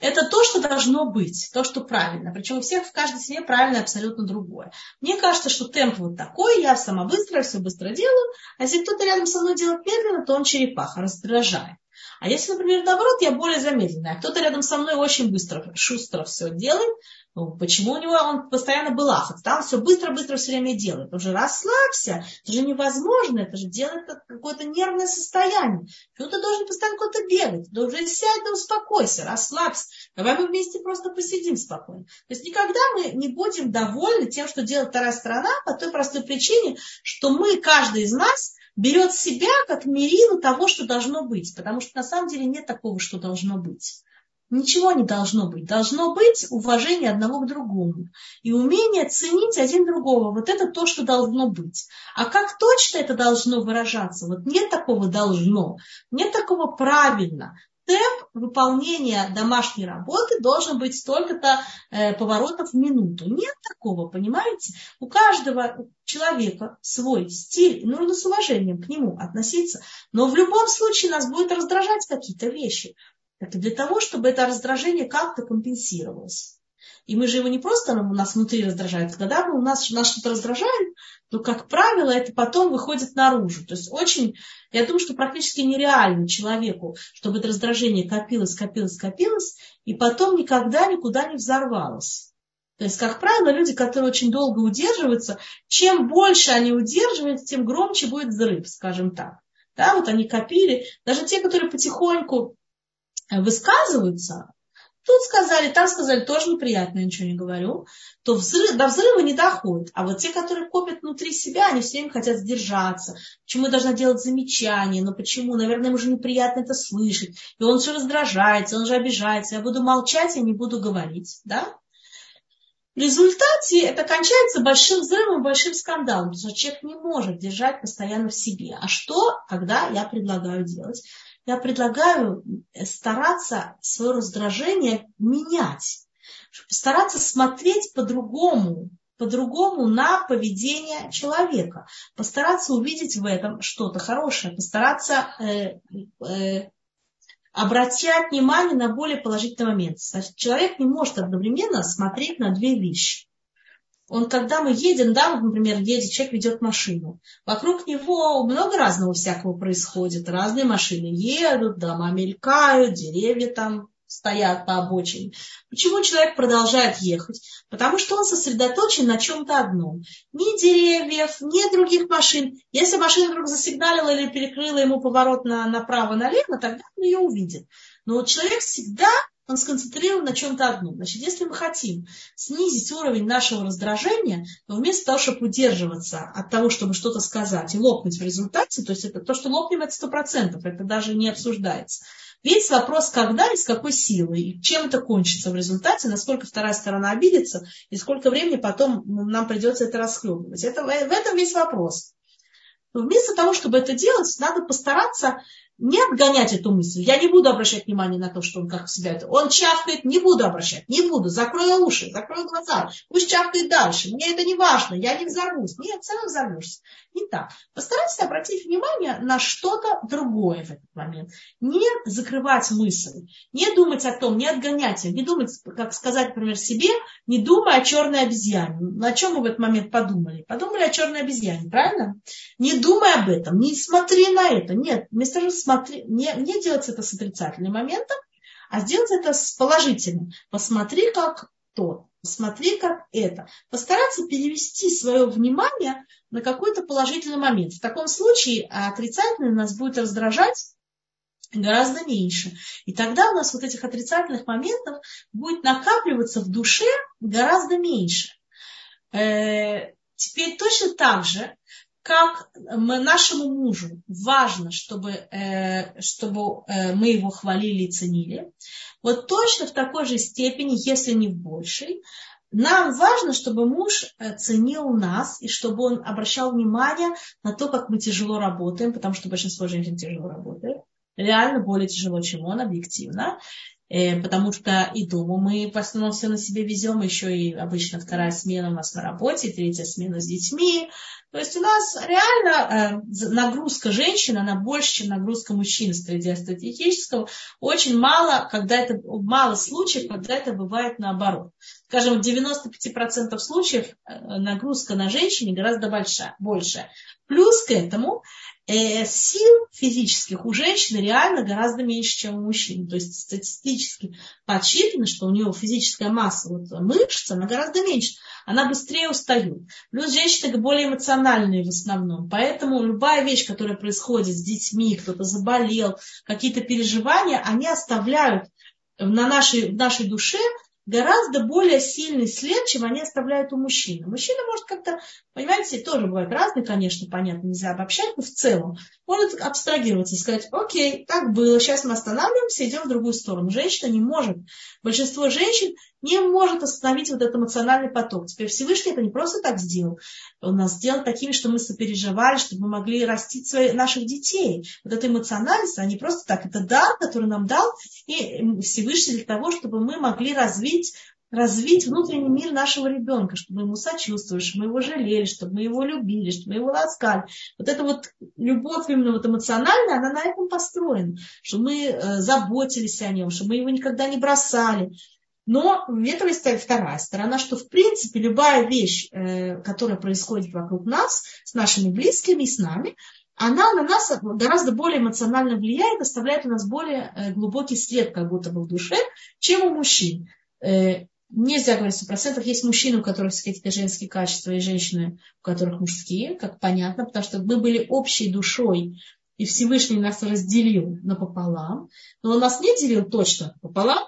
это то, что должно быть, то, что правильно. Причем у всех в каждой семье правильно абсолютно другое. Мне кажется, что темп вот такой, я сама быстро, все быстро делаю, а если кто-то рядом со мной делает медленно, то он черепаха, раздражает. А если, например, наоборот, я более замедленная, а кто-то рядом со мной очень быстро, шустро все делает, ну, почему у него он постоянно был ахат? Там все быстро-быстро все время делает. Он же расслабься, это же невозможно, это же делает какое-то нервное состояние. Почему ты должен постоянно куда-то бегать? Ты уже сядь, да успокойся, расслабься. Давай мы вместе просто посидим спокойно. То есть никогда мы не будем довольны тем, что делает вторая сторона, по той простой причине, что мы, каждый из нас, берет себя как мерилу того, что должно быть. Потому что на самом деле нет такого, что должно быть. Ничего не должно быть. Должно быть уважение одного к другому. И умение ценить один другого. Вот это то, что должно быть. А как точно это должно выражаться? Вот нет такого должно. Нет такого правильно. темп выполнения домашней работы должен быть столько-то э, поворотов в минуту. Нет такого, понимаете? У каждого человека свой стиль, нужно с уважением к нему относиться. Но в любом случае нас будет раздражать какие-то вещи. Это для того, чтобы это раздражение как-то компенсировалось. И мы же его не просто у нас внутри раздражает. Когда у нас, нас что-то раздражает, то, как правило, это потом выходит наружу. То есть очень, я думаю, что практически нереально человеку, чтобы это раздражение копилось, копилось, копилось, и потом никогда никуда не взорвалось. То есть, как правило, люди, которые очень долго удерживаются, чем больше они удерживаются, тем громче будет взрыв, скажем так. Да, вот они копили. Даже те, которые потихоньку высказываются, Тут сказали, там сказали, тоже неприятно, я ничего не говорю, то взрыв, до взрыва не доходит. А вот те, которые копят внутри себя, они все время хотят сдержаться. Почему я должна делать замечания? Но почему? Наверное, ему уже неприятно это слышать. И он все раздражается, он же обижается. Я буду молчать, я не буду говорить. Да? В результате это кончается большим взрывом, большим скандалом, потому что человек не может держать постоянно в себе. А что, когда я предлагаю делать? Я предлагаю стараться свое раздражение менять, стараться смотреть по-другому, по-другому на поведение человека, постараться увидеть в этом что-то хорошее, постараться э, э, обращать внимание на более положительный момент. Значит, человек не может одновременно смотреть на две вещи он, когда мы едем, да, например, едет, человек ведет машину, вокруг него много разного всякого происходит, разные машины едут, дома мелькают, деревья там стоят по обочине. Почему человек продолжает ехать? Потому что он сосредоточен на чем-то одном. Ни деревьев, ни других машин. Если машина вдруг засигналила или перекрыла ему поворот на, направо-налево, тогда он ее увидит. Но вот человек всегда он сконцентрирован на чем-то одном. Значит, если мы хотим снизить уровень нашего раздражения, то вместо того, чтобы удерживаться от того, чтобы что-то сказать и лопнуть в результате, то есть это то, что лопнем, это сто процентов, это даже не обсуждается. Весь вопрос, когда и с какой силой, и чем это кончится в результате, насколько вторая сторона обидится, и сколько времени потом нам придется это расхлебывать. Это, в этом весь вопрос. Но вместо того, чтобы это делать, надо постараться не отгонять эту мысль. Я не буду обращать внимание на то, что он как себя. Он чавкает, не буду обращать, не буду. Закрою уши, закрою глаза. Пусть чавкает дальше. Мне это не важно, я не взорвусь. Нет, равно взорвешься. Не так. Постарайтесь обратить внимание на что-то другое в этот момент. Не закрывать мысль, не думать о том, не отгонять ее, не думать, как сказать, например, себе, не думая о черной обезьяне. На чем мы в этот момент подумали? Подумали о черной обезьяне, правильно? Не думай об этом, не смотри на это. Нет, вместо смотри, не, не делать это с отрицательным моментом, а сделать это с положительным. Посмотри, как то, посмотри, как это. Постараться перевести свое внимание на какой-то положительный момент. В таком случае отрицательный нас будет раздражать гораздо меньше. И тогда у нас вот этих отрицательных моментов будет накапливаться в душе гораздо меньше. Э, теперь точно так же как мы, нашему мужу важно, чтобы, э, чтобы э, мы его хвалили и ценили, вот точно в такой же степени, если не в большей, нам важно, чтобы муж э, ценил нас и чтобы он обращал внимание на то, как мы тяжело работаем, потому что большинство женщин тяжело работает. Реально более тяжело, чем он, объективно. Э, потому что и дома мы в основном все на себе везем, еще и обычно вторая смена у нас на работе, третья смена с детьми. То есть у нас реально э, нагрузка женщин, она больше, чем нагрузка мужчин статистического. Очень мало, когда это, мало случаев, когда это бывает наоборот. Скажем, в 95% случаев э, нагрузка на женщине гораздо большая, большая. Плюс к этому э, сил физических у женщины реально гораздо меньше, чем у мужчин. То есть статистически подсчитано, что у нее физическая масса вот, мышц, она гораздо меньше. Она быстрее устает. Плюс женщины более эмоциональные в основном. Поэтому любая вещь, которая происходит с детьми, кто-то заболел, какие-то переживания, они оставляют на нашей, в нашей душе гораздо более сильный след, чем они оставляют у мужчины. Мужчина может как-то, понимаете, тоже бывает разный, конечно, понятно, нельзя обобщать, но в целом может абстрагироваться, сказать, окей, так было, сейчас мы останавливаемся, идем в другую сторону. Женщина не может, большинство женщин не может остановить вот этот эмоциональный поток. Теперь Всевышний это не просто так сделал. Он нас сделал такими, что мы сопереживали, чтобы мы могли растить свои, наших детей. Вот эта эмоциональность, она не просто так, это дар, который нам дал и Всевышний для того, чтобы мы могли развить развить внутренний мир нашего ребенка, чтобы мы ему сочувствовали, чтобы мы его жалели, чтобы мы его любили, чтобы мы его ласкали. Вот эта вот любовь именно вот эмоциональная, она на этом построена, чтобы мы э, заботились о нем, чтобы мы его никогда не бросали. Но в этом есть вторая сторона, что в принципе любая вещь, э, которая происходит вокруг нас, с нашими близкими и с нами, она на нас гораздо более эмоционально влияет, оставляет у нас более э, глубокий след как будто бы в душе, чем у мужчин нельзя говорить сто процентов. Есть мужчины, у которых какие-то женские качества, и женщины, у которых мужские, как понятно, потому что мы были общей душой, и Всевышний нас разделил напополам. Но он нас не делил точно пополам,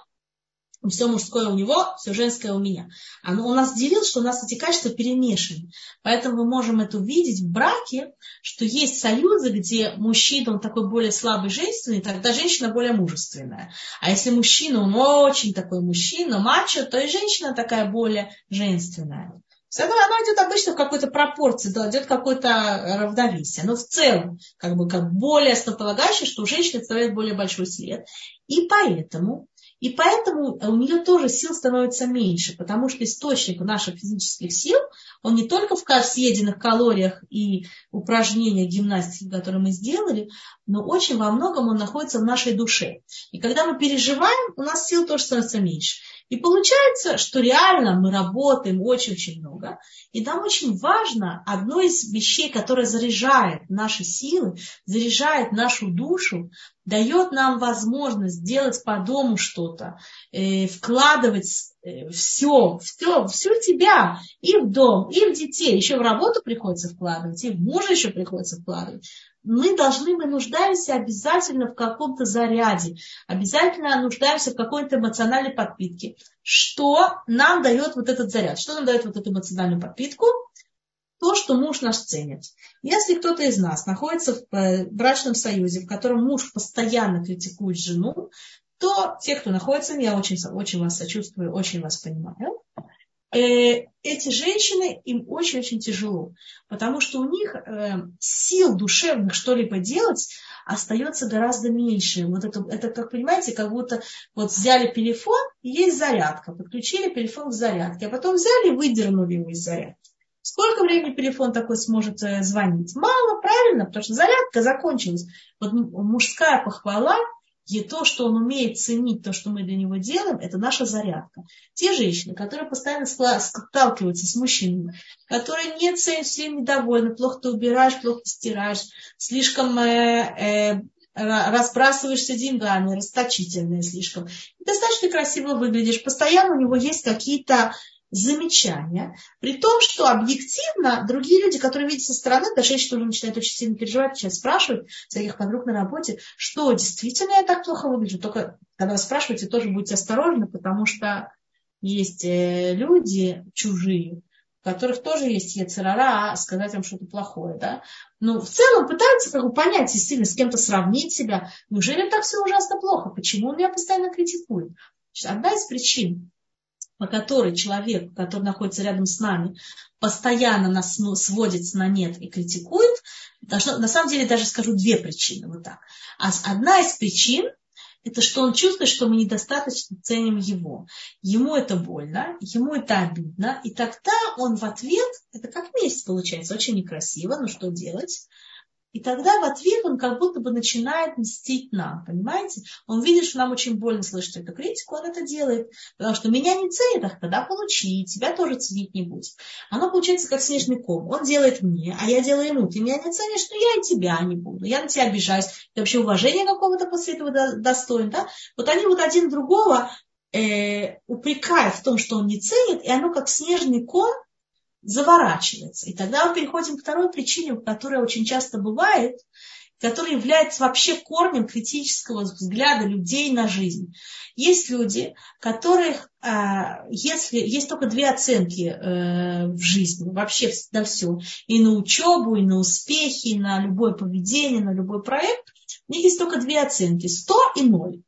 все мужское у него, все женское у меня. Оно, он нас делил, что у нас эти качества перемешаны. Поэтому мы можем это увидеть в браке, что есть союзы, где мужчина, он такой более слабый, женственный, тогда женщина более мужественная. А если мужчина, он очень такой мужчина, мачо, то и женщина такая более женственная. Оно, идет обычно в какой-то пропорции, да, идет какое-то равновесие. Но в целом, как бы как более основополагающее, что у женщины оставляет более большой след. И поэтому и поэтому у нее тоже сил становится меньше, потому что источник наших физических сил, он не только в съеденных калориях и упражнениях гимнастики, которые мы сделали, но очень во многом он находится в нашей душе. И когда мы переживаем, у нас сил тоже становится меньше. И получается, что реально мы работаем очень-очень много. И нам очень важно, одно из вещей, которое заряжает наши силы, заряжает нашу душу, дает нам возможность делать по дому что-то, э, вкладывать все, все, всю тебя и в дом, и в детей. Еще в работу приходится вкладывать, и в мужа еще приходится вкладывать мы должны, мы нуждаемся обязательно в каком-то заряде, обязательно нуждаемся в какой-то эмоциональной подпитке. Что нам дает вот этот заряд? Что нам дает вот эту эмоциональную подпитку? То, что муж наш ценит. Если кто-то из нас находится в э, брачном союзе, в котором муж постоянно критикует жену, то те, кто находится, я очень, очень вас сочувствую, очень вас понимаю, Э, эти женщины, им очень-очень тяжело, потому что у них э, сил душевных что-либо делать остается гораздо меньше. Вот это, это, как понимаете, как будто вот взяли телефон, и есть зарядка, подключили телефон к зарядке, а потом взяли и выдернули его из зарядки. Сколько времени телефон такой сможет э, звонить? Мало, правильно, потому что зарядка закончилась. Вот мужская похвала и то, что он умеет ценить то, что мы для него делаем, это наша зарядка. Те женщины, которые постоянно сталкиваются с мужчинами, которые не ценят, все недовольны, плохо ты убираешь, плохо ты стираешь, слишком э, э, разбрасываешься деньгами, расточительные слишком. Достаточно красиво выглядишь. Постоянно у него есть какие-то замечания, при том, что объективно другие люди, которые видят со стороны, даже женщины тоже начинают очень сильно переживать, начинают спрашивать своих подруг на работе, что действительно я так плохо выгляжу. Только когда вы спрашиваете, тоже будьте осторожны, потому что есть э, люди чужие, у которых тоже есть яцерара, а сказать вам что-то плохое, да. Но в целом пытаются как бы понять, действительно, с кем-то сравнить себя. Неужели так все ужасно плохо? Почему он меня постоянно критикует? Одна из причин, по которой человек, который находится рядом с нами, постоянно нас сводит на нет и критикует, должно, на самом деле даже скажу две причины. Вот так. А одна из причин это что он чувствует, что мы недостаточно ценим его. Ему это больно, ему это обидно, и тогда он в ответ, это как месть получается, очень некрасиво, но что делать? И тогда в ответ он как будто бы начинает мстить нам, понимаете? Он видит, что нам очень больно слышать эту критику, он это делает. Потому что меня не ценит, а тогда получи, тебя тоже ценить не будет. Оно получается как снежный ком. Он делает мне, а я делаю ему. Ты меня не ценишь, но я и тебя не буду. Я на тебя обижаюсь. Ты вообще уважения какого-то после этого достоин. Да? Вот они вот один другого э, упрекают в том, что он не ценит, и оно как снежный ком заворачивается. И тогда мы переходим к второй причине, которая очень часто бывает, который является вообще корнем критического взгляда людей на жизнь. Есть люди, которых, а, если есть только две оценки э, в жизни, вообще на все, и на учебу, и на успехи, и на любое поведение, на любой проект, у них есть только две оценки, 100 и 0.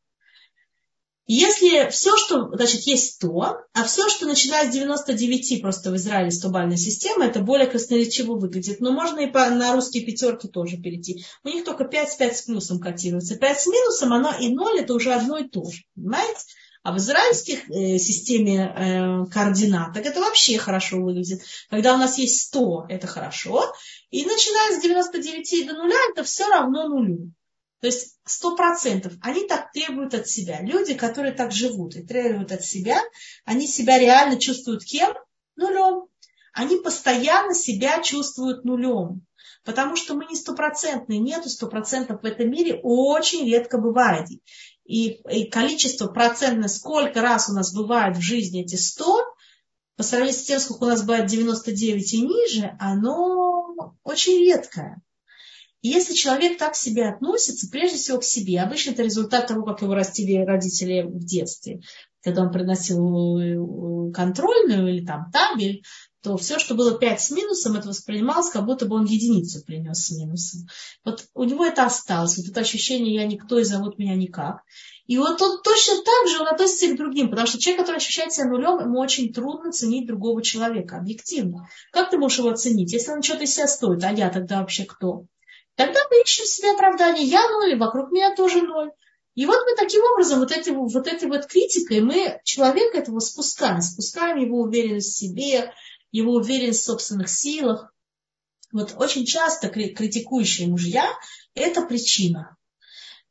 Если все, что, значит, есть 100, а все, что начиная с 99, просто в Израиле 100-бальная система, это более красноречиво выглядит. Но можно и по, на русские пятерки тоже перейти. У них только 5 с 5 с плюсом котируется. 5 с минусом, оно и 0, это уже одно и то же. Понимаете? А в израильских э, системе э, координат, это вообще хорошо выглядит. Когда у нас есть 100, это хорошо. И начиная с 99 до нуля, это все равно нулю. То есть сто процентов они так требуют от себя. Люди, которые так живут и требуют от себя, они себя реально чувствуют кем? Нулем. Они постоянно себя чувствуют нулем. Потому что мы не стопроцентные, нету стопроцентов в этом мире, очень редко бывает. И, и количество процентное, сколько раз у нас бывает в жизни эти 100, по сравнению с тем, сколько у нас бывает 99 и ниже, оно очень редкое. И если человек так к себе относится, прежде всего к себе, обычно это результат того, как его растили родители в детстве, когда он приносил э, контрольную или там табель, то все, что было 5 с минусом, это воспринималось, как будто бы он единицу принес с минусом. Вот у него это осталось, вот это ощущение «я никто и зовут меня никак». И вот он точно так же он относится к другим, потому что человек, который ощущает себя нулем, ему очень трудно ценить другого человека, объективно. Как ты можешь его оценить, если он что-то из себя стоит, а я тогда вообще кто? Тогда мы ищем себе оправдание. Я ноль, и вокруг меня тоже ноль. И вот мы таким образом, вот, этой, вот этой вот критикой, мы человека этого спускаем. Спускаем его уверенность в себе, его уверенность в собственных силах. Вот очень часто критикующие мужья – это причина.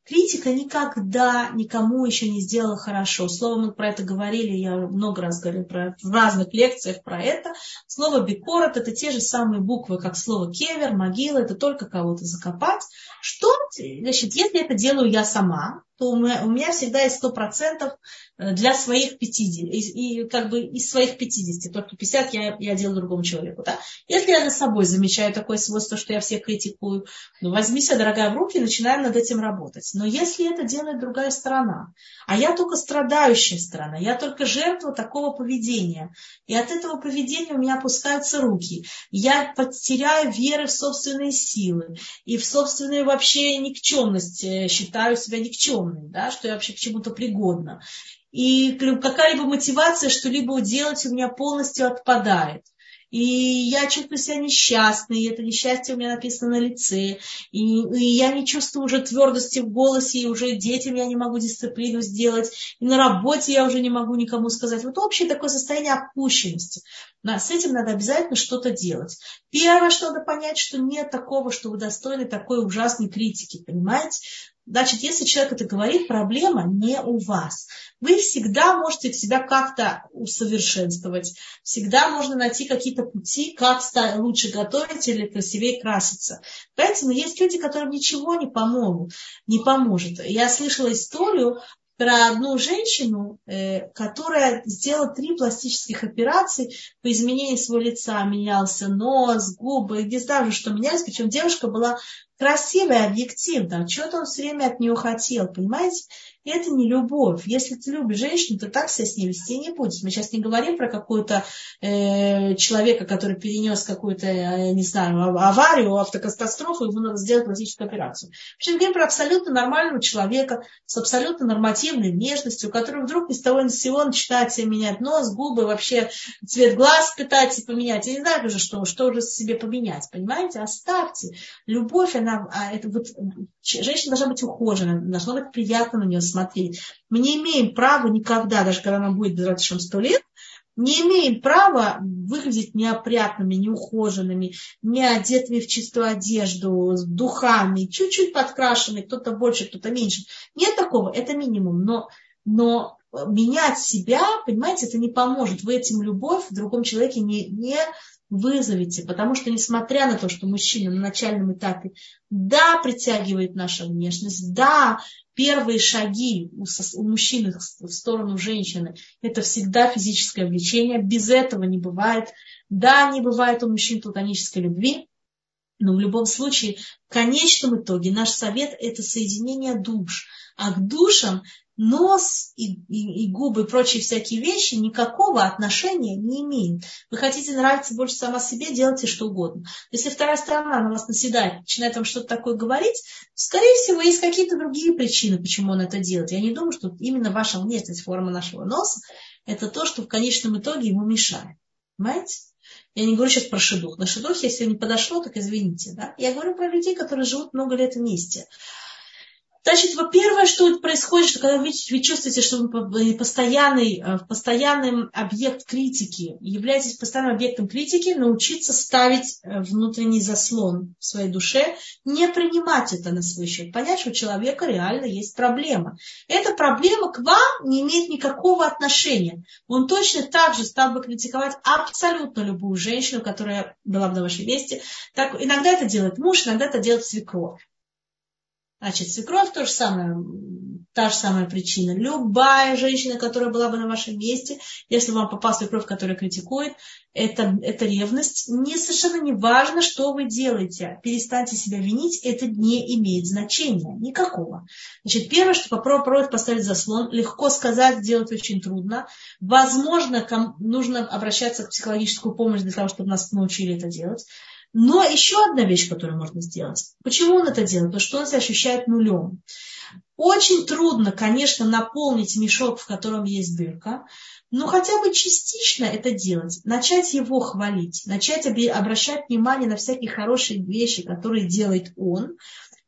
Критика никогда никому еще не сделала хорошо. Слово мы про это говорили, я много раз говорила про, в разных лекциях про это. Слово бикорот это те же самые буквы, как слово кевер, могила, это только кого-то закопать. Что, значит, если это делаю я сама, то у меня, у меня всегда есть сто процентов для своих 50, и, и как бы из своих 50, только 50 я, я делаю другому человеку. Да? Если я за собой замечаю такое свойство, что я всех критикую, ну возьми себя, дорогая, в руки и начинаем над этим работать. Но если это делает другая сторона, а я только страдающая сторона, я только жертва такого поведения, и от этого поведения у меня опускаются руки, я потеряю веры в собственные силы и в собственную вообще никчемность, э, считаю себя никчемной, да, что я вообще к чему-то пригодна. И какая-либо мотивация что-либо делать у меня полностью отпадает. И я чувствую себя несчастной, и это несчастье у меня написано на лице, и, и я не чувствую уже твердости в голосе, и уже детям я не могу дисциплину сделать, и на работе я уже не могу никому сказать. Вот общее такое состояние опущенности. Но с этим надо обязательно что-то делать. Первое, что надо понять, что нет такого, что вы достойны такой ужасной критики, понимаете? Значит, если человек это говорит, проблема не у вас. Вы всегда можете себя как-то усовершенствовать. Всегда можно найти какие-то пути, как лучше готовить или красивее краситься. Поэтому есть люди, которым ничего не помогут, не поможет. Я слышала историю про одну женщину, э, которая сделала три пластических операции по изменению своего лица. Менялся нос, губы, не знаю, что менялись. Причем девушка была красивая, объективно. Что-то он все время от нее хотел, понимаете? это не любовь. Если ты любишь женщину, то так себя с ней вести не будешь. Мы сейчас не говорим про какого-то э, человека, который перенес какую-то, э, не знаю, аварию, автокатастрофу, ему надо сделать пластическую операцию. Мы говорим про абсолютно нормального человека с абсолютно нормативной внешностью, который вдруг с того ни с сего начинает себе менять нос, губы, вообще цвет глаз пытается поменять. Я не знаю уже, что, что уже себе поменять, понимаете? Оставьте. Любовь, она, а это вот, женщина должна быть ухожена, должна быть приятно на нее смотреть. Мы не имеем права никогда, даже когда нам будет достаточно сто лет, не имеем права выглядеть неопрятными, неухоженными, не одетыми в чистую одежду, с духами, чуть-чуть подкрашенными, кто-то больше, кто-то меньше. Нет такого, это минимум. Но, но менять себя, понимаете, это не поможет. Вы этим любовь в другом человеке не, не вызовете, потому что несмотря на то, что мужчина на начальном этапе да, притягивает наша внешность, да, первые шаги у, у мужчины в сторону женщины – это всегда физическое влечение. Без этого не бывает. Да, не бывает у мужчин платонической любви, Но в любом случае, в конечном итоге наш совет – это соединение душ. А к душам нос и, и, и губы и прочие всякие вещи никакого отношения не имеют. Вы хотите нравиться больше сама себе, делайте что угодно. Если вторая сторона на вас наседает, начинает вам что-то такое говорить, скорее всего, есть какие-то другие причины, почему он это делает. Я не думаю, что именно ваша внешность, форма нашего носа, это то, что в конечном итоге ему мешает. Понимаете? Я не говорю сейчас про шедух. На шедух, если не подошло, так извините. Да? Я говорю про людей, которые живут много лет вместе. Значит, во-первых, что происходит, что когда вы, вы чувствуете, что вы постоянный, э, постоянный объект критики, являетесь постоянным объектом критики, научиться ставить э, внутренний заслон в своей душе, не принимать это на свой счет, понять, что у человека реально есть проблема. Эта проблема к вам не имеет никакого отношения. Он точно так же стал бы критиковать абсолютно любую женщину, которая была бы на вашем месте. Так, иногда это делает муж, иногда это делает свекровь. Значит, свекровь то же самое, та же самая причина. Любая женщина, которая была бы на вашем месте, если вам попал свекровь, которая критикует, это, это ревность. Не совершенно не важно, что вы делаете. Перестаньте себя винить, это не имеет значения. Никакого. Значит, первое, что попробовать поставить заслон, легко сказать, сделать очень трудно. Возможно, нужно обращаться к психологическую помощь для того, чтобы нас научили это делать. Но еще одна вещь, которую можно сделать. Почему он это делает? Потому что он себя ощущает нулем. Очень трудно, конечно, наполнить мешок, в котором есть дырка, но хотя бы частично это делать, начать его хвалить, начать обращать внимание на всякие хорошие вещи, которые делает он,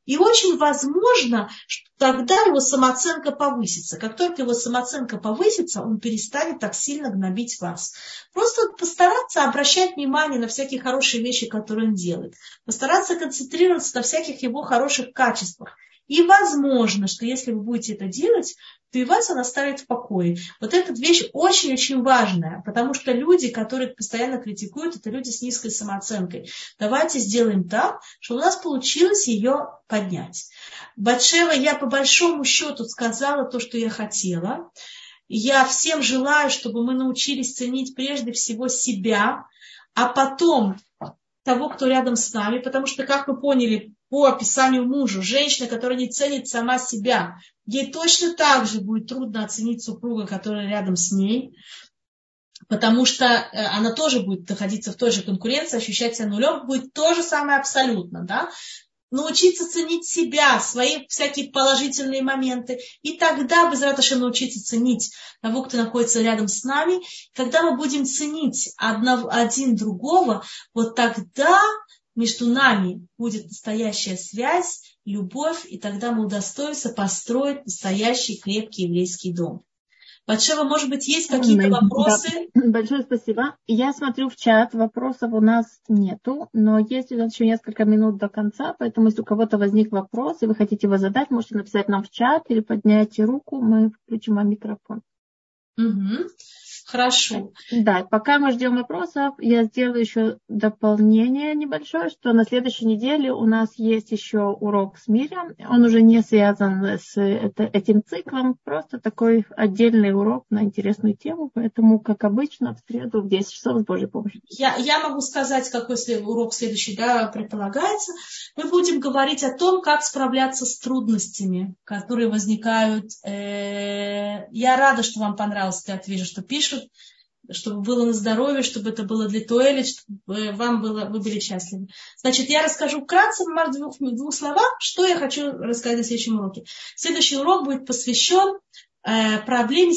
и очень возможно, что тогда его самооценка повысится. Как только его самооценка повысится, он перестанет так сильно гнобить вас. Просто постараться обращать внимание на всякие хорошие вещи, которые он делает. Постараться концентрироваться на всяких его хороших качествах. И возможно, что если вы будете это делать, то и вас она оставит в покое. Вот эта вещь очень-очень важная, потому что люди, которые постоянно критикуют, это люди с низкой самооценкой. Давайте сделаем так, чтобы у нас получилось ее поднять. Батшева, я по большому счету сказала то, что я хотела. Я всем желаю, чтобы мы научились ценить прежде всего себя, а потом того, кто рядом с нами, потому что, как мы поняли, по описанию мужа, женщина, которая не ценит сама себя, ей точно так же будет трудно оценить супруга, который рядом с ней, потому что э, она тоже будет находиться в той же конкуренции, ощущать себя нулем, будет то же самое абсолютно, да, научиться ценить себя, свои всякие положительные моменты. И тогда, без раташи, научиться ценить того, кто находится рядом с нами. Когда мы будем ценить одного, один другого, вот тогда между нами будет настоящая связь, любовь, и тогда мы удостоимся построить настоящий крепкий еврейский дом. Батшева, может быть, есть какие-то вопросы? Да. Большое спасибо. Я смотрю в чат, вопросов у нас нету, но есть у нас еще несколько минут до конца, поэтому если у кого-то возник вопрос, и вы хотите его задать, можете написать нам в чат или поднять руку, мы включим вам микрофон. Угу. Хорошо. Да, пока мы ждем вопросов, я сделаю еще дополнение небольшое, что на следующей неделе у нас есть еще урок с Миром. Он уже не связан с это, этим циклом, просто такой отдельный урок на интересную тему. Поэтому, как обычно, в среду в 10 часов с Божьей помощью. Я, я могу сказать, какой урок следующий да, предполагается. Мы будем говорить о том, как справляться с трудностями, которые возникают. Э, я рада, что вам понравилось, я вижу, что пишут пишут, чтобы было на здоровье, чтобы это было для туэли, чтобы вам было, вы были счастливы. Значит, я расскажу вкратце, в двух, двух словах, что я хочу рассказать на следующем уроке. Следующий урок будет посвящен Э, проблеме,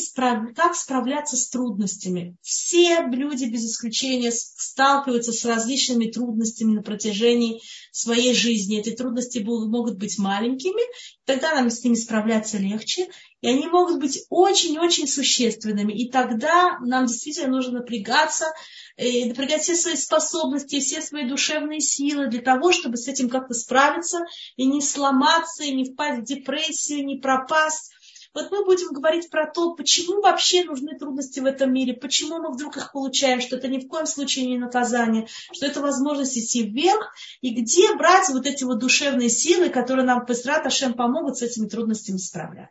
как справляться с трудностями. Все люди без исключения сталкиваются с различными трудностями на протяжении своей жизни. Эти трудности могут быть маленькими, тогда нам с ними справляться легче, и они могут быть очень-очень существенными. И тогда нам действительно нужно напрягаться, и напрягать все свои способности, все свои душевные силы для того, чтобы с этим как-то справиться и не сломаться, и не впасть в депрессию, не пропасть вот мы будем говорить про то, почему вообще нужны трудности в этом мире, почему мы вдруг их получаем, что это ни в коем случае не наказание, что это возможность идти вверх, и где брать вот эти вот душевные силы, которые нам Песрат Ашем помогут с этими трудностями справляться.